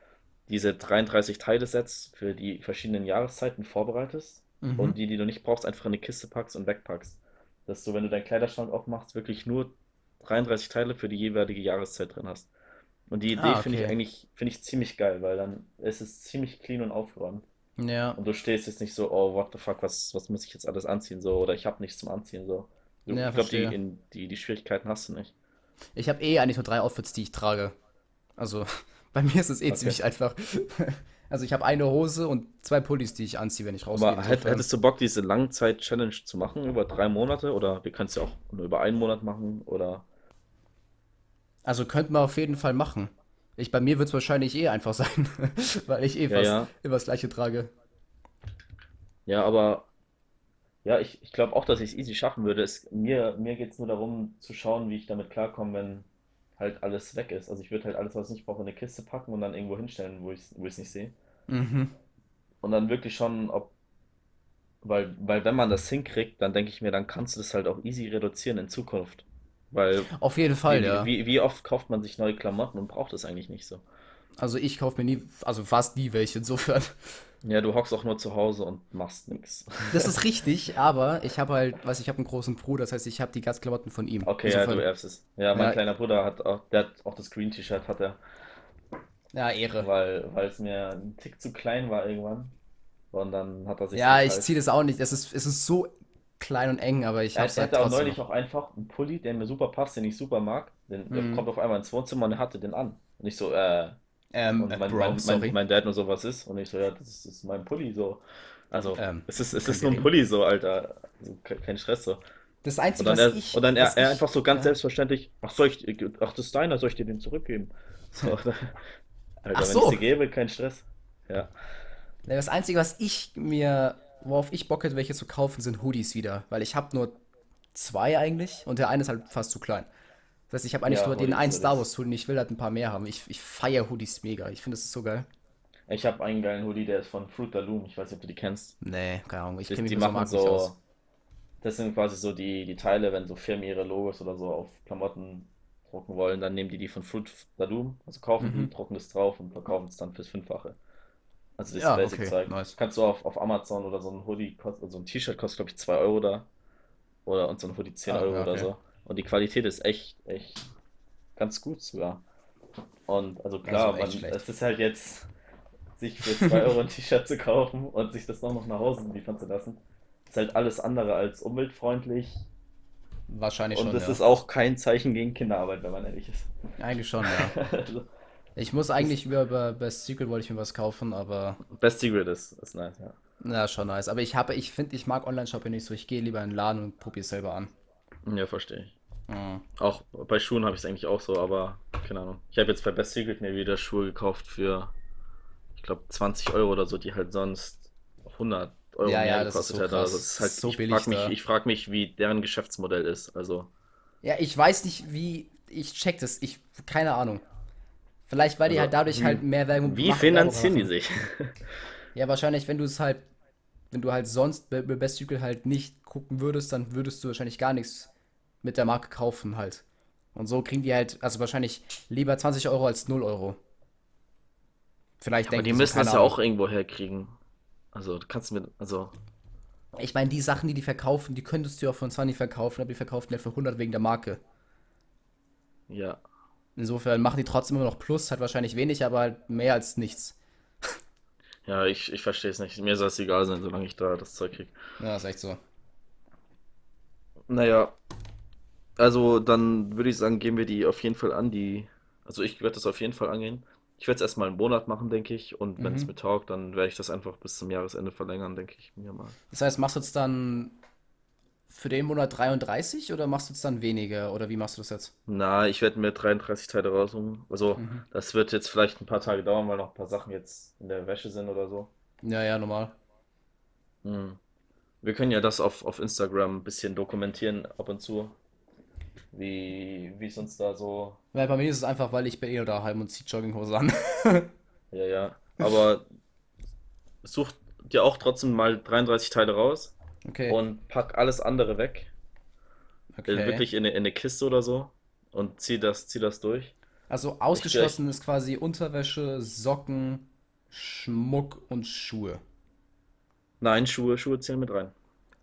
diese 33 Teile-Sets für die verschiedenen Jahreszeiten vorbereitest Mhm. und die, die du nicht brauchst, einfach in eine Kiste packst und wegpackst. Dass du, wenn du deinen Kleiderschrank aufmachst, wirklich nur 33 Teile für die jeweilige Jahreszeit drin hast. Und die Idee Ah, finde ich okay. eigentlich, finde ich ziemlich geil, weil dann ist es ziemlich clean und aufgeräumt. Ja. Und du stehst jetzt nicht so, oh, what the fuck, was, was muss ich jetzt alles anziehen, so, oder ich habe nichts zum Anziehen, so. Du, Ja, ich glaube, die, die, die Schwierigkeiten hast du nicht. Ich habe eh eigentlich nur drei Outfits, die ich trage. Also bei mir ist es eh Okay. ziemlich einfach. Also ich habe eine Hose und zwei Pullis, die ich anziehe, wenn ich rausgehe. Aber hätt, hättest du Bock, diese Langzeit-Challenge zu machen, über drei Monate, oder wir können es ja auch nur über einen Monat machen, oder, Also könnte man auf jeden Fall machen. Ich, bei mir wird es wahrscheinlich eh einfach sein, weil ich eh Ja, fast ja. immer das gleiche trage. ja, aber, ja, ich, ich glaube auch, dass ich es easy schaffen würde. Es, mir mir geht es nur darum, zu schauen, wie ich damit klarkomme, wenn halt alles weg ist. Also ich würde halt alles, was ich nicht brauche, in eine Kiste packen und dann irgendwo hinstellen, wo ich es wo ich's nicht sehe. Mhm. Und dann wirklich schon, ob, weil, weil wenn man das hinkriegt, dann denke ich mir, dann kannst du das halt auch easy reduzieren in Zukunft. Weil Auf jeden Fall, wie, ja. wie, wie oft kauft man sich neue Klamotten und braucht es eigentlich nicht so? Also ich kaufe mir nie, also fast nie welche, insofern. Ja, du hockst auch nur zu Hause und machst nichts. Das ist richtig, aber ich habe halt, weiß ich habe einen großen Bruder, das heißt, ich habe die ganzen Klamotten von ihm. Okay, ja, du erbst es. Ja, mein Ja. kleiner Bruder hat auch, der hat auch das Green T-Shirt, hat er, ja, Ehre. weil, weil es mir ein Tick zu klein war irgendwann. Und dann hat er sich Ja, ich halt- ziehe das auch nicht. Es ist, es ist so klein und eng, aber ich habe es halt hatte auch neulich noch. auch einfach einen Pulli, der mir super passt, den ich super mag. Den, der Mhm. kommt auf einmal ins Wohnzimmer und er hatte den an. Und ich so, äh, Ähm, Und äh, mein, Bro, mein, mein, mein Dad nur so, was ist? Und ich so, ja, das ist, das ist mein Pulli so. Also, Ähm, es ist, es ist nur ein? Pulli so, Alter. Also, ke- kein Stress so. Das Und Einzige, dann was er, ich, und dann er, er ich, einfach so ganz ja. selbstverständlich, ach, soll ich, ach, das ist deiner, soll ich dir den zurückgeben? So, Alter, Ach wenn ich so. dir gebe, kein Stress. Ja. Ne, Das Einzige, was ich mir, worauf ich Bock hätte, welche zu kaufen, sind Hoodies wieder. Weil ich habe nur zwei eigentlich und der eine ist halt fast zu klein. Das heißt, ich habe eigentlich Ja, nur den einen Star. Wars Hoodie und ich will halt ein paar mehr haben. Ich, ich feiere Hoodies mega. Ich finde, das ist so geil. Ich habe einen geilen Hoodie, der ist von Fruit Loom. Ich weiß nicht, ob du die kennst. Nee, keine Ahnung. Ich Die, kenne mich die so machen so, aus. das sind quasi so die, die Teile, wenn so Firmen ihre Logos oder so auf Klamotten drucken wollen, dann nehmen die die von Fruit Dadum, also kaufen die, Mhm. drucken das drauf und verkaufen es dann fürs Fünffache. Also das Ja, okay, Basic-Zeug. nice. Kannst du auf, auf Amazon oder so ein Hoodie kostet, also ein T-Shirt kostet, glaube ich, 2 Euro da. Oder und so ein Hoodie 10 Ah, Euro ja, oder okay. so. Und die Qualität ist echt, echt ganz gut sogar. Und also Also klar, echt man, schlecht. es ist halt jetzt, sich für 2 Euro ein T-Shirt zu kaufen und sich das noch nach Hause liefern zu lassen, ist halt alles andere als umweltfreundlich. Wahrscheinlich Und schon, das ja. ist auch kein Zeichen gegen Kinderarbeit, wenn man ehrlich ist. Eigentlich schon, ja. Also, Ich muss eigentlich über, über Best Secret wollte ich mir was kaufen, aber Best Secret ist, ist nice, ja. na, schon nice. Aber ich habe, ich finde, ich mag Online-Shopping nicht so. Ich gehe lieber in den Laden und probiere es selber an. Ja, verstehe ich. Mhm. Auch bei Schuhen habe ich es eigentlich auch so, aber keine Ahnung. Ich habe jetzt bei Best Secret mir wieder Schuhe gekauft für, ich glaube, 20 Euro oder so, die halt sonst 100 Euro Ja, mehr ja, das gekostet so hätten. krass. Also es ist halt, Das so ich frage mich, ich frag mich, wie deren Geschäftsmodell ist. Also, Ja, ich weiß nicht, wie. Ich check das. Ich, keine Ahnung. Vielleicht, weil die also halt dadurch halt mehr Werbung wie machen, finanzieren die sich? Ja, wahrscheinlich, wenn du es halt, wenn du halt sonst bei bei Best Secret halt nicht gucken würdest, dann würdest du wahrscheinlich gar nichts mit der Marke kaufen halt. Und so kriegen die halt, also wahrscheinlich lieber 20 Euro als 0 Euro. Vielleicht Aber denken die die so, müssen das ja auch irgendwo herkriegen. Also, du kannst mir, also, Ich meine, die Sachen, die die verkaufen, die könntest du ja auch von 20 verkaufen, aber die verkaufen ja für 100 wegen der Marke. ja. Insofern machen die trotzdem immer noch Plus, halt wahrscheinlich wenig, aber halt mehr als nichts. Ja, ich, ich verstehe es nicht. Mir soll es egal sein, solange ich da das Zeug kriege. Ja, ist echt so. Naja, also dann würde ich sagen, gehen wir die auf jeden Fall an, die. Also ich werde das auf jeden Fall angehen. Ich werde es erstmal einen Monat machen, denke ich. Und wenn es Mhm. mir taugt, dann werde ich das einfach bis zum Jahresende verlängern, denke ich mir mal. Das heißt, machst du jetzt dann für den Monat 33 oder machst du jetzt dann weniger? Oder wie machst du das jetzt? Na, ich werde mir 33 Teile raussuchen. Also, Mhm. das wird jetzt vielleicht ein paar Tage dauern, weil noch ein paar Sachen jetzt in der Wäsche sind oder so. Ja, ja, normal. Hm. Wir können ja das auf, auf Instagram ein bisschen dokumentieren ab und zu, wie wie es uns da so. Weil bei mir ist es einfach, weil ich bin eh daheim und zieh Jogginghose an. Ja, ja. Aber such dir auch trotzdem mal 33 Teile raus. Okay, und pack alles andere weg. Äh, okay. Wirklich in eine, in eine Kiste oder so. Und zieh das, zieh das durch. Also ausgeschlossen ist quasi Unterwäsche, Socken, Schmuck und Schuhe. nein, Schuhe, Schuhe zählen mit rein.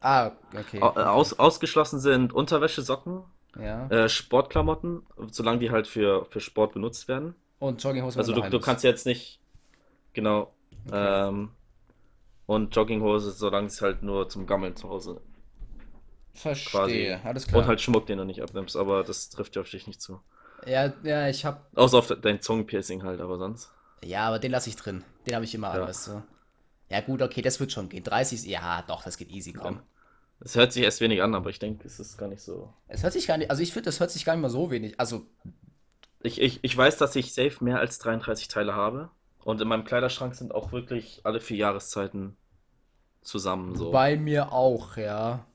Ah, okay, äh, okay. Aus, ausgeschlossen sind Unterwäsche, Socken, Ja. äh, Sportklamotten, solange die halt für, für Sport benutzt werden. Und Jogginghose, wenn Also du, du kannst jetzt nicht, genau, Okay. ähm, und Jogginghose, solange es halt nur zum Gammeln zu Hause quasi. Verstehe, alles Und klar. halt Schmuck, den du nicht abnimmst, aber das trifft ja auf dich nicht zu. Ja, ja, ich hab. Außer auf de- dein Zungenpiercing halt, aber sonst. Ja, aber den lasse ich drin. Den habe ich immer an, Ja. weißt du. Ja, gut, okay, das wird schon gehen. 30, ja, doch, das geht easy, komm. Ja. Es hört sich erst wenig an, aber ich denke, es ist gar nicht so. Es hört sich gar nicht, also ich finde, das hört sich gar nicht mal so wenig. Also, Ich, ich, ich weiß, dass ich safe mehr als 33 Teile habe. Und in meinem Kleiderschrank sind auch wirklich alle vier Jahreszeiten zusammen so. bei mir auch, ja.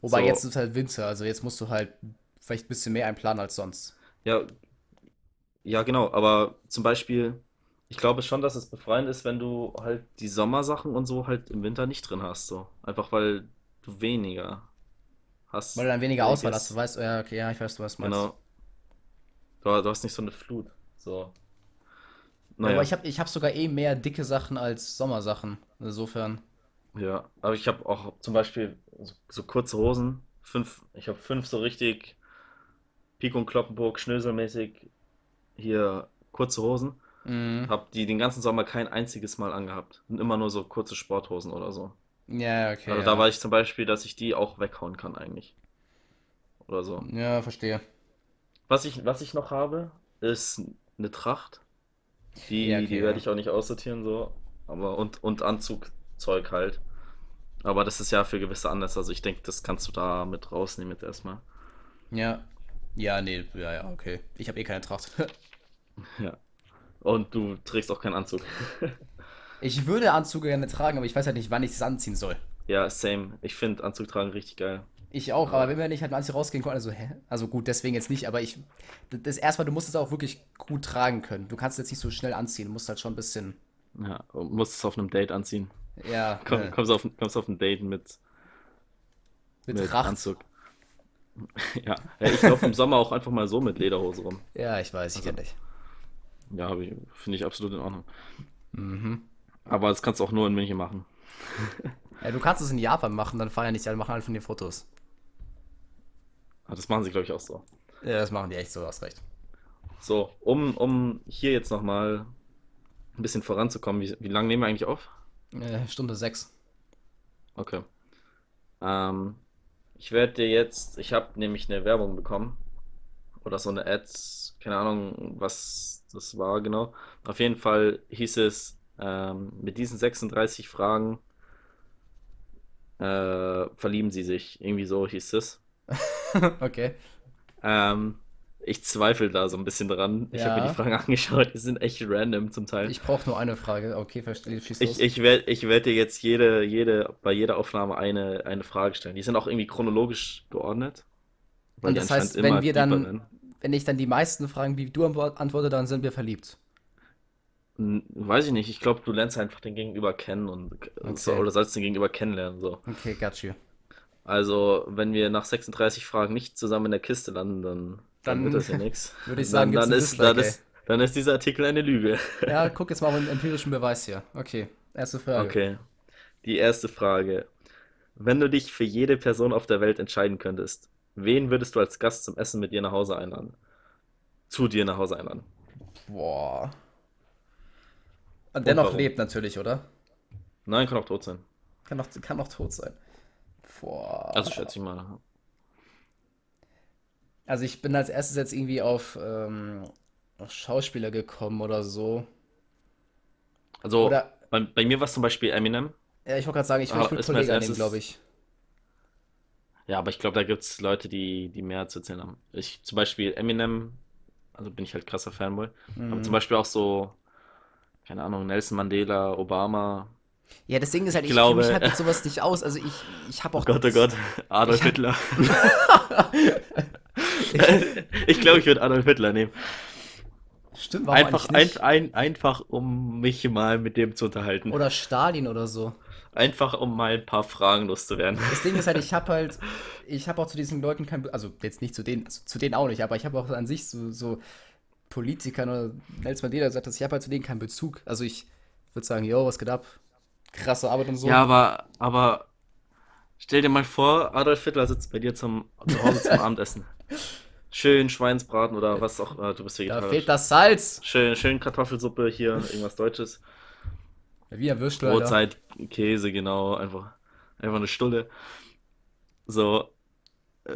Wobei jetzt So, ist halt Winter, also jetzt musst du halt vielleicht ein bisschen mehr einplanen als sonst. ja, ja, genau. Aber zum Beispiel, ich glaube schon, dass es befreiend ist, wenn du halt die Sommersachen und so halt im Winter nicht drin hast. So. Einfach weil du weniger hast, Weil du dann weniger Auswahl hast. Du weißt, ja, okay, ja, ich weiß, was du meinst. Genau. Du, du hast nicht so eine Flut. So. Ja, aber ich Naja. habe ich hab sogar eh mehr dicke Sachen als Sommersachen. Insofern. Ja, aber ich habe auch zum Beispiel so, so kurze Hosen. Fünf, ich habe fünf so richtig Pik und Kloppenburg, Schnöselmäßig hier kurze Hosen. Mhm. Hab die den ganzen Sommer kein einziges Mal angehabt. Und immer nur so kurze Sporthosen oder so. Ja, okay, Also da ja. weiß ich zum Beispiel, dass ich die auch weghauen kann eigentlich. Oder so. Ja, verstehe. Was ich, was ich noch habe, ist eine Tracht. Ja, Die, die okay, werde ja. ich auch nicht aussortieren, so. Aber und, und Anzugzeug halt. Aber das ist ja für gewisse Anlässe. Also ich denke, das kannst du da mit rausnehmen jetzt erstmal. Ja. Ja, nee, ja, ja, okay. Ich habe eh keine Tracht. Ja. Und du trägst auch keinen Anzug. Ich würde Anzüge gerne tragen, aber ich weiß halt nicht, wann ich es anziehen soll. Ja, same. Ich finde Anzug tragen richtig geil. Ich auch, aber wenn wir nicht halt mit Anzug rausgehen konnten, also, hä? Also gut, deswegen jetzt nicht, aber ich. Das erstmal, du musst es auch wirklich gut tragen können. Du kannst es jetzt nicht so schnell anziehen, du musst halt schon ein bisschen. ja, musst es auf einem Date anziehen. Ja, Komm, äh, kommst auf, kommst auf ein Date mit, mit mit. Anzug. Ja, ja ich laufe im Sommer auch einfach mal so mit Lederhose rum. Ja, ich weiß, ich Also, kenne dich. ja, finde ich absolut in Ordnung. Mhm. Aber das kannst du auch nur in München machen. Ja, du kannst es in Japan machen, dann feiern nicht alle, machen alle von dir Fotos. Aber das machen sie, glaube ich, auch so. Ja, das machen die echt so, hast recht. So, um, um hier jetzt nochmal ein bisschen voranzukommen, wie, wie lange nehmen wir eigentlich auf? Äh, Stunde sechs. Okay. Ähm, ich werde dir jetzt, ich habe nämlich eine Werbung bekommen. Oder so eine Ad, keine Ahnung, was das war genau. Auf jeden Fall hieß es, ähm, mit diesen 36 Fragen äh, verlieben sie sich. Irgendwie so hieß es. Okay. Ähm, ich zweifle da so ein bisschen dran. Ich habe mir die Fragen angeschaut, die sind echt random zum Teil. Ich brauche nur eine Frage. Okay, verstehe, schieß Ich, los. ich werde ich werd dir jetzt jede, jede, bei jeder Aufnahme eine, eine Frage stellen. Die sind auch irgendwie chronologisch geordnet. Und das heißt, wenn wir dann, wenn ich dann die meisten Fragen wie du antwort- antworte, dann sind wir verliebt. Weiß ich nicht, ich glaube, du lernst einfach den Gegenüber kennen und so, Okay. oder sollst den Gegenüber kennenlernen. So. Okay, got you. Also, wenn wir nach 36 Fragen nicht zusammen in der Kiste landen, dann, dann Dann wird das ja nichts. würde ich sagen, dann, dann ist, Dislike, dann ist, dann ist dieser Artikel eine Lüge. Ja, guck jetzt mal auf den empirischen Beweis hier. Okay, erste Frage. Okay. Die erste Frage. Wenn du dich für jede Person auf der Welt entscheiden könntest, wen würdest du als Gast zum Essen mit dir nach Hause einladen? Zu dir nach Hause einladen. Boah. Und dennoch warum? lebt natürlich, oder? Nein, kann auch tot sein. Kann noch, kann noch tot sein. Boah. Also schätze ich mal. Also ich bin als erstes jetzt irgendwie auf, ähm, auf Schauspieler gekommen oder so. Also Oder, bei, bei mir war es zum Beispiel Eminem. ja, ich wollte gerade sagen, ich will Ah, Kollegen nehmen, glaube ich. Ja, aber ich glaube, da gibt es Leute, die, die mehr zu erzählen haben. Ich zum Beispiel Eminem, also bin ich halt krasser Fanboy. Aber Mhm. zum Beispiel auch so, keine Ahnung, Nelson Mandela, Obama. Ja, das Ding ist halt, ich glaube- kenne mich halt mit sowas nicht aus. Also ich, ich habe Oh auch. Gott, oh Gott, Adolf Ich Hitler. ich glaube, ich würde Adolf Hitler nehmen. Stimmt, warum Einfach, eigentlich ein, nicht? ein, einfach, um mich mal mit dem zu unterhalten. Oder Stalin oder so. Einfach, um mal ein paar Fragen loszuwerden. Das Ding ist halt, ich habe halt, ich habe auch zu diesen Leuten kein, also jetzt nicht zu denen, also zu denen auch nicht, aber ich habe auch an sich so, so Politikern oder Nelson Mandela gesagt, dass ich habe halt zu denen keinen Bezug. Also ich würde sagen, yo, was geht ab? Krasse Arbeit und so. Ja, aber, aber stell dir mal vor, Adolf Hitler sitzt bei dir zum, zu Hause zum Abendessen. Schön Schweinsbraten oder was auch, äh, du bist da vegetarisch. fehlt das Salz. Schön, schön Kartoffelsuppe hier, irgendwas Deutsches. Wie ein Würstel, Alter. Brotzeit, Käse, genau, einfach, einfach eine Stulle. So,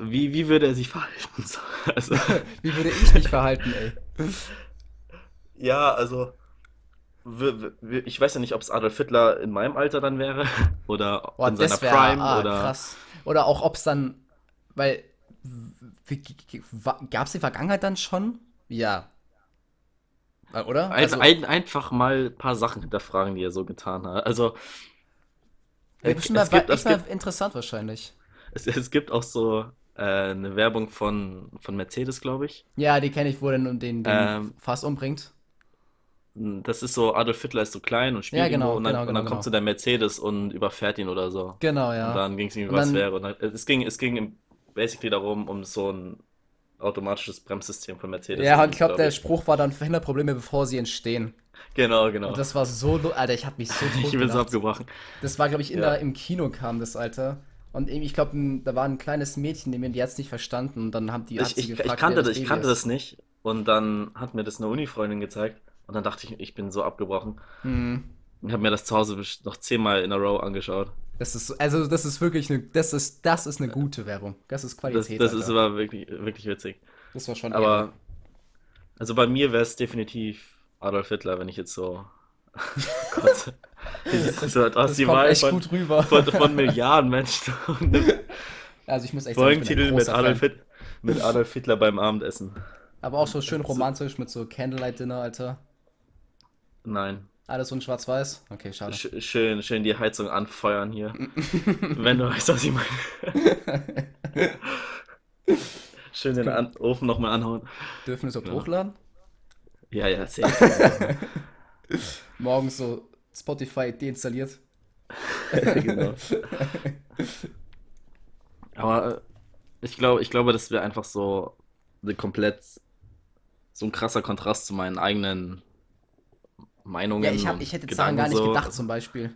wie, wie würde er sich verhalten? So, also, Wie würde ich mich verhalten, ey? ja, also, ich weiß ja nicht, ob es Adolf Hitler in meinem Alter dann wäre oder Boah, in seiner wäre Prime ah, oder. krass. Oder auch, ob es dann, weil, gab es die Vergangenheit dann schon? Ja. Äh, Oder? Ein, Also, ein, einfach mal ein paar Sachen hinterfragen, die er so getan hat. Also, wäre es, bestimmt es mal, gibt, mal gibt, interessant wahrscheinlich. es, es gibt auch so äh, eine Werbung von, von Mercedes, glaube ich. Ja, die kenne ich, wo den, den, den Ähm, fast umbringt. Das ist so, Adolf Hitler ist so klein und spielt Ja, genau, und dann, genau, und dann genau, kommt genau. so der Mercedes und überfährt ihn oder so. Genau, Und ja. dann ging es Und was dann- wäre. Und dann, es ging, es ging im basically darum, um so ein automatisches Bremssystem von Mercedes. Ja, und ich glaube, glaub der ich. Spruch war dann verhindert Probleme, bevor sie entstehen. Genau, genau. Und das war so, Alter, ich habe mich so ich bin so abgebrochen. Das war, glaube ich, in Ja. der, im Kino kam das, Alter. Und ich glaube, da war ein kleines Mädchen neben mir, die hat es nicht verstanden. Und dann haben die, Ich, ich, gefragt, ich kannte das, ich Baby kannte ist. das nicht. Und dann hat mir das eine Uni-Freundin gezeigt. Und dann dachte ich, ich bin so abgebrochen. Hm. Und habe mir das zu Hause noch zehnmal in a row angeschaut. Das ist, also, das ist wirklich eine, das ist, das ist eine gute Werbung. Das ist Das, Qualität, das ist Alter. aber wirklich, wirklich witzig. Das war schon Aber, also bei mir wäre es definitiv Adolf Hitler, wenn ich jetzt so. Gott. Hast Das die kommt echt von, gut rüber. von, von Milliarden Menschen. Also ich muss echt sagen, Folgentitel mit großer Adolf, Fan. Mit Adolf Hitler beim Abendessen. Aber auch so schön romantisch mit so Candlelight-Dinner, Alter. Nein. Alles so in schwarz-weiß. Okay, schade. Sch schön, schön die Heizung anfeuern hier. wenn du weißt, was ich meine. schön den An Ofen nochmal anhauen. Dürfen wir es überhaupt Ja. hochladen? Ja, ja, safe. Morgens so Spotify deinstalliert. genau. Aber äh, Ich glaube, ich glaube, das wäre einfach so eine komplett so ein krasser Kontrast zu meinen eigenen Meinungen Ja, ich, hab, ich hätte jetzt daran gar nicht so. gedacht, zum Beispiel.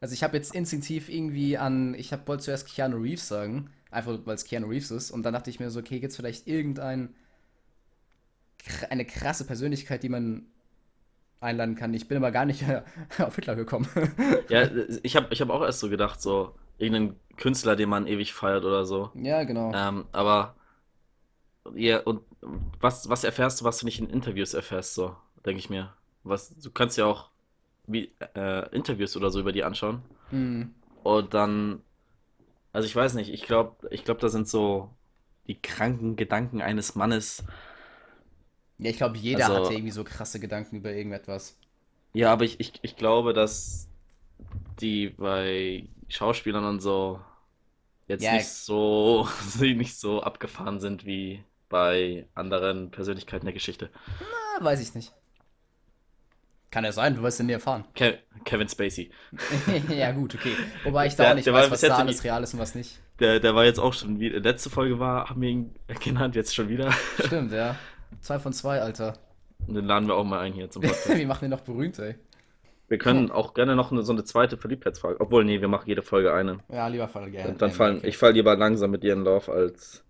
Also ich habe jetzt instinktiv irgendwie an, ich hab, wollte zuerst Keanu Reeves sagen, einfach weil es Keanu Reeves ist. Und dann dachte ich mir so, okay, gibt es vielleicht irgendein, eine krasse Persönlichkeit, die man einladen kann. Ich bin aber gar nicht auf Hitler gekommen. Ja, ich habe ich hab auch erst so gedacht, so irgendeinen Künstler, den man ewig feiert oder so. Ja, genau. Ähm, aber ja, und was, was erfährst du, was du nicht in Interviews erfährst, so, denke ich mir. Was, du kannst ja auch wie, äh, Interviews oder so über die anschauen. Hm. Und dann, also ich weiß nicht, ich glaube, ich glaube, da sind so die kranken Gedanken eines Mannes. Ja, ich glaube, jeder Also, hatte irgendwie so krasse Gedanken über irgendetwas. ja, aber ich, ich, ich glaube, dass die bei Schauspielern und so jetzt Ja, nicht so, nicht so abgefahren sind wie bei anderen Persönlichkeiten der Geschichte. ah, weiß ich nicht. Kann ja sein, du wirst es nie erfahren. Ke Kevin Spacey. Ja, gut, okay. Wobei ich da auch Der, nicht der war weiß, was da alles real ist und was nicht. der, der war jetzt auch schon wieder, letzte Folge war, haben wir ihn genannt, jetzt schon wieder. Stimmt, ja. Zwei von zwei, Alter. Und den laden wir auch mal ein hier zum Podcast. Wir machen den noch berühmt, ey. Wir können auch gerne noch eine, so eine zweite Verliebtheitsfrage. Obwohl, nee, wir machen jede Folge eine. Ja, lieber Fall gerne. Dann, dann fallen, okay. ich fall lieber langsam mit dir in Lauf als,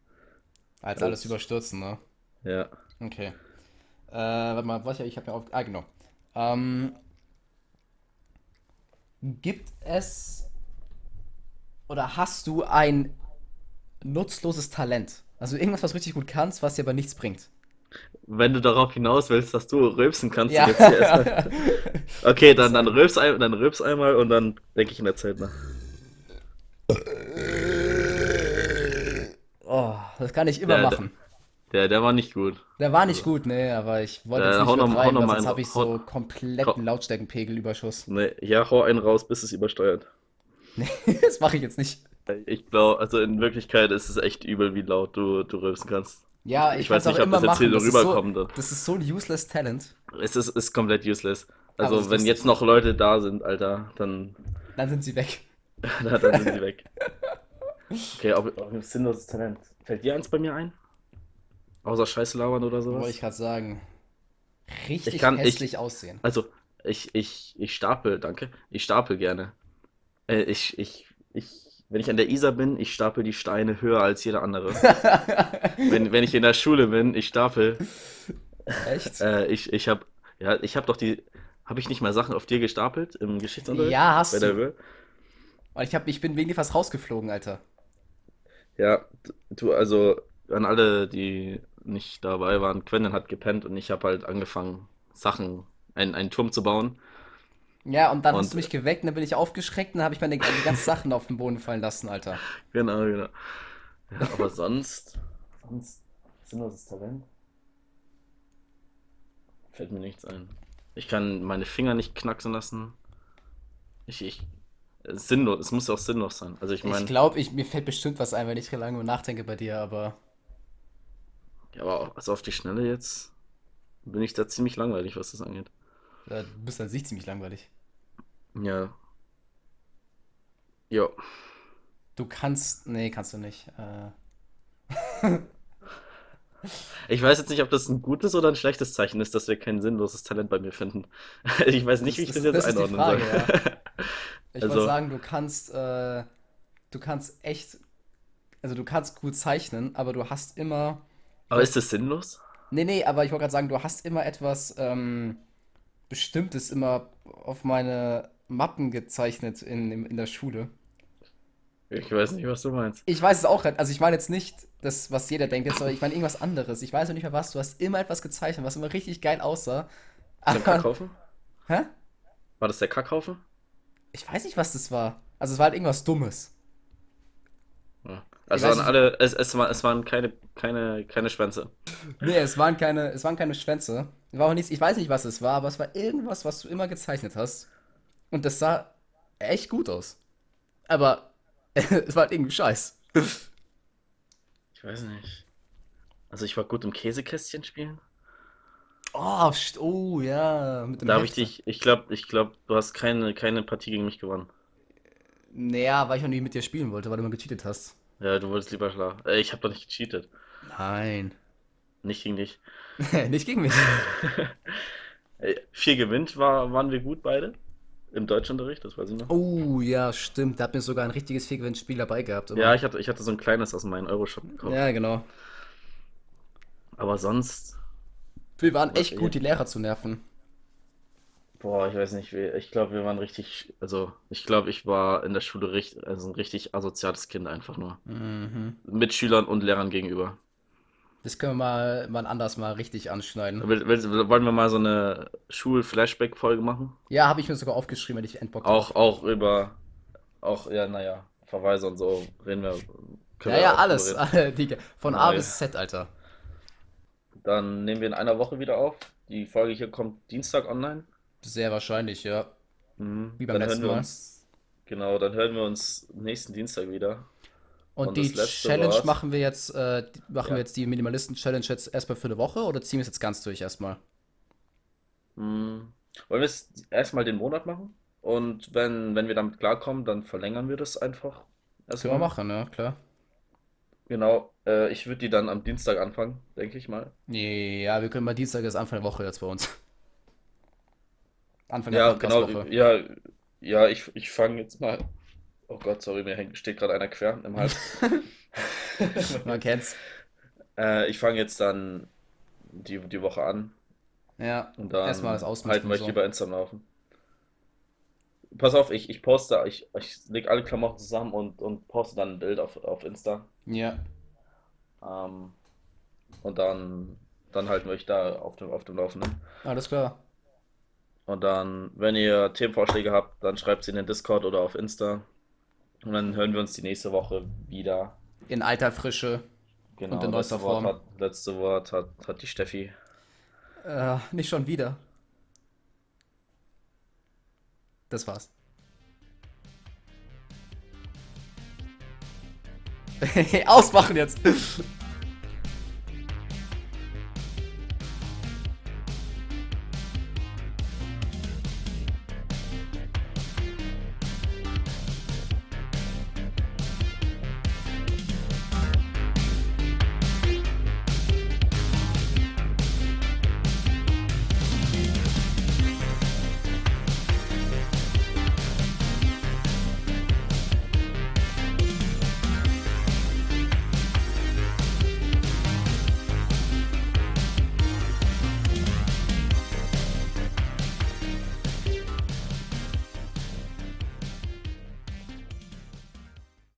Als alles als, überstürzen, ne? ja. Okay. Äh, warte mal, was ich, ich habe ja auf. Ah, genau. Ähm, gibt es oder hast du ein nutzloses Talent? Also irgendwas, was du richtig gut kannst, was dir aber nichts bringt. Wenn du darauf hinaus willst, dass du rülpsen kannst, Ja. jetzt hier erstmal. Okay, dann, dann rülps, ein, dann rülps einmal und dann denke ich in der Zeit nach. Oh, das kann ich immer Der, der, machen. der, der war nicht gut. Der war nicht Also, gut, ne, aber ich wollte jetzt äh, nicht noch, hau übertreiben, noch mal sonst habe ich hau, so kompletten Lautstärkenpegelüberschuss. ne, ja, hau einen raus, bis es übersteuert. Nee, das mache ich jetzt nicht. Ich glaube, also in Wirklichkeit ist es echt übel, wie laut du, du rülpsen kannst. Ja, Ich ich weiß nicht, ob immer das jetzt hier so so, rüberkommt. dann. das ist so ein useless Talent. Es ist, ist komplett useless. Also, wenn jetzt noch Leute da sind, Alter, dann, Dann sind sie weg. dann sind sie weg. Okay, ob, ob ein sinnloses Talent. Fällt dir eins bei mir ein? Außer Scheiße labern oder Wollte sowas? ich gerade sagen. Ich Richtig kann, ich, hässlich aussehen. also, ich, ich, ich stapel, danke. Ich stapel gerne. Äh, ich, ich, ich, wenn ich an der Isar bin, ich stapel die Steine höher als jeder andere. Wenn, wenn ich in der Schule bin, ich stapel. Echt? Äh, ich, ich hab, ja, ich hab doch die, habe ich nicht mal Sachen auf dir gestapelt im Geschichtsunterricht? Ja, Bei hast der du. Und ich, hab, ich bin wegen dir fast rausgeflogen, Alter. Ja, du, also an alle, die nicht dabei waren, Quentin hat gepennt und ich habe halt angefangen, Sachen, einen, einen Turm zu bauen. Ja, und dann hast Und du mich geweckt und dann bin ich aufgeschreckt und dann habe ich meine die ganzen Sachen auf den Boden fallen lassen, Alter. genau, genau. Ja, aber sonst, sonst sinnloses Talent? Fällt mir nichts ein. Ich kann meine Finger nicht knacksen lassen. Ich, ich, sinnlos, es muss ja auch sinnlos sein. Also ich Ich meine, glaube, ich, mir fällt bestimmt was ein, wenn ich lange nachdenke bei dir, aber ja, aber also auf die Schnelle jetzt bin ich da ziemlich langweilig, was das angeht. äh, du bist an sich ziemlich langweilig. Ja, jo. Du kannst. Nee, kannst du nicht. Äh, Ich weiß jetzt nicht, ob das ein gutes oder ein schlechtes Zeichen ist, dass wir kein sinnloses Talent bei mir finden. Ich weiß nicht, wie ich das das, jetzt das einordnen Frage, soll. ja. Ich wollte Also, sagen, du kannst, äh, du kannst echt, also du kannst gut zeichnen, aber du hast immer, aber ist das sinnlos? nee, nee, aber ich wollte gerade sagen, du hast immer etwas ähm, Bestimmtes immer auf meine Mappen gezeichnet in, in, der Schule. Ich weiß nicht, was du meinst. Ich weiß es auch, also ich meine jetzt nicht das, was jeder denkt jetzt, sondern ich meine irgendwas anderes. Ich weiß noch nicht mehr was, du hast immer etwas gezeichnet, was immer richtig geil aussah. Aber, Kackhaufen? hä? War das der Kackhaufen? Ich weiß nicht, was das war. Also es war halt irgendwas Dummes. Ja. Also nicht, alle, es, es, war, es waren keine, keine, keine Schwänze. Nee, es waren keine, es waren keine Schwänze. War auch nichts, ich weiß nicht, was es war, aber es war irgendwas, was du immer gezeichnet hast. Und das sah echt gut aus. Aber es war halt irgendwie Scheiß. Ich weiß nicht. Also ich war gut im Käsekästchen spielen. Oh, oh ja, Da habe ich dich, ich glaube, ich glaube, du hast keine, keine Partie gegen mich gewonnen. Naja, weil ich auch nie mit dir spielen wollte, weil du immer gecheatet hast. Ja, du wolltest lieber schlafen. Äh, ich habe doch nicht gecheatet. Nein. Nicht gegen dich. Nicht gegen mich. Äh, Vier gewinnt war, waren wir gut beide. Im Deutschunterricht, das weiß ich noch. Oh, ja, stimmt. Da hat mir sogar ein richtiges Viergewinnspiel dabei gehabt, Ja, oder? ich hatte, ich hatte so ein kleines aus meinem Euroshop gekauft. Ja, genau. Aber sonst, Wir waren echt eh? gut, die Lehrer zu nerven. boah, ich weiß nicht, ich glaube, wir waren richtig, also ich glaube, ich war in der Schule richtig, also ein richtig asoziales Kind einfach nur. Mhm. Mitschülern und Lehrern gegenüber. Das können wir mal, mal anders mal richtig anschneiden. Will, will, wollen wir mal so eine Schul-Flashback-Folge machen? Ja, habe ich mir sogar aufgeschrieben, wenn ich Endbock Auch, auch über, auch, ja, naja, Verweise und so reden wir. Ja, wir ja, alles. Von A bis Z, Alter. Dann nehmen wir in einer Woche wieder auf. Die Folge hier kommt Dienstag online. Sehr wahrscheinlich, ja. Mhm. Wie beim Dann letzten Mal. uns, genau, dann hören wir uns nächsten Dienstag wieder. Und Und die Challenge Wort? machen wir jetzt, äh, machen Ja. wir jetzt die Minimalisten-Challenge jetzt erstmal für eine Woche oder ziehen wir es jetzt ganz durch erstmal? Mhm. Wollen wir es erstmal den Monat machen? Und wenn, wenn wir damit klarkommen, dann verlängern wir das einfach Können wir erstmal. machen, ne? Klar. Genau, äh, ich würde die dann am Dienstag anfangen, denke ich mal. Ja, wir können mal Dienstag ist Anfang der Woche jetzt bei uns. Anfang der Ja, genau, Podcast-Woche. ja, ja, ich, ich fange jetzt mal. Oh Gott, sorry, mir hängt, steht gerade einer quer im Hals. Man kennt's. Äh, ich fange jetzt dann die, die Woche an Ja, und erstmal das dann Ausmisten halten wir euch so. die bei Insta am Laufen. Pass auf, ich, ich poste, ich, ich leg alle Klamotten zusammen und, und poste dann ein Bild auf, auf Insta. Ja. Ähm, und dann, dann halten wir euch da auf dem, auf dem Laufenden. Alles klar. Und dann, wenn ihr Themenvorschläge habt, dann schreibt sie in den Discord oder auf Insta. Und dann hören wir uns die nächste Woche wieder. In alter Frische Genau, und in neuester letzte Wort Form. hat, letzte Wort hat, hat die Steffi. Äh, nicht schon wieder. Das war's. Ausmachen jetzt.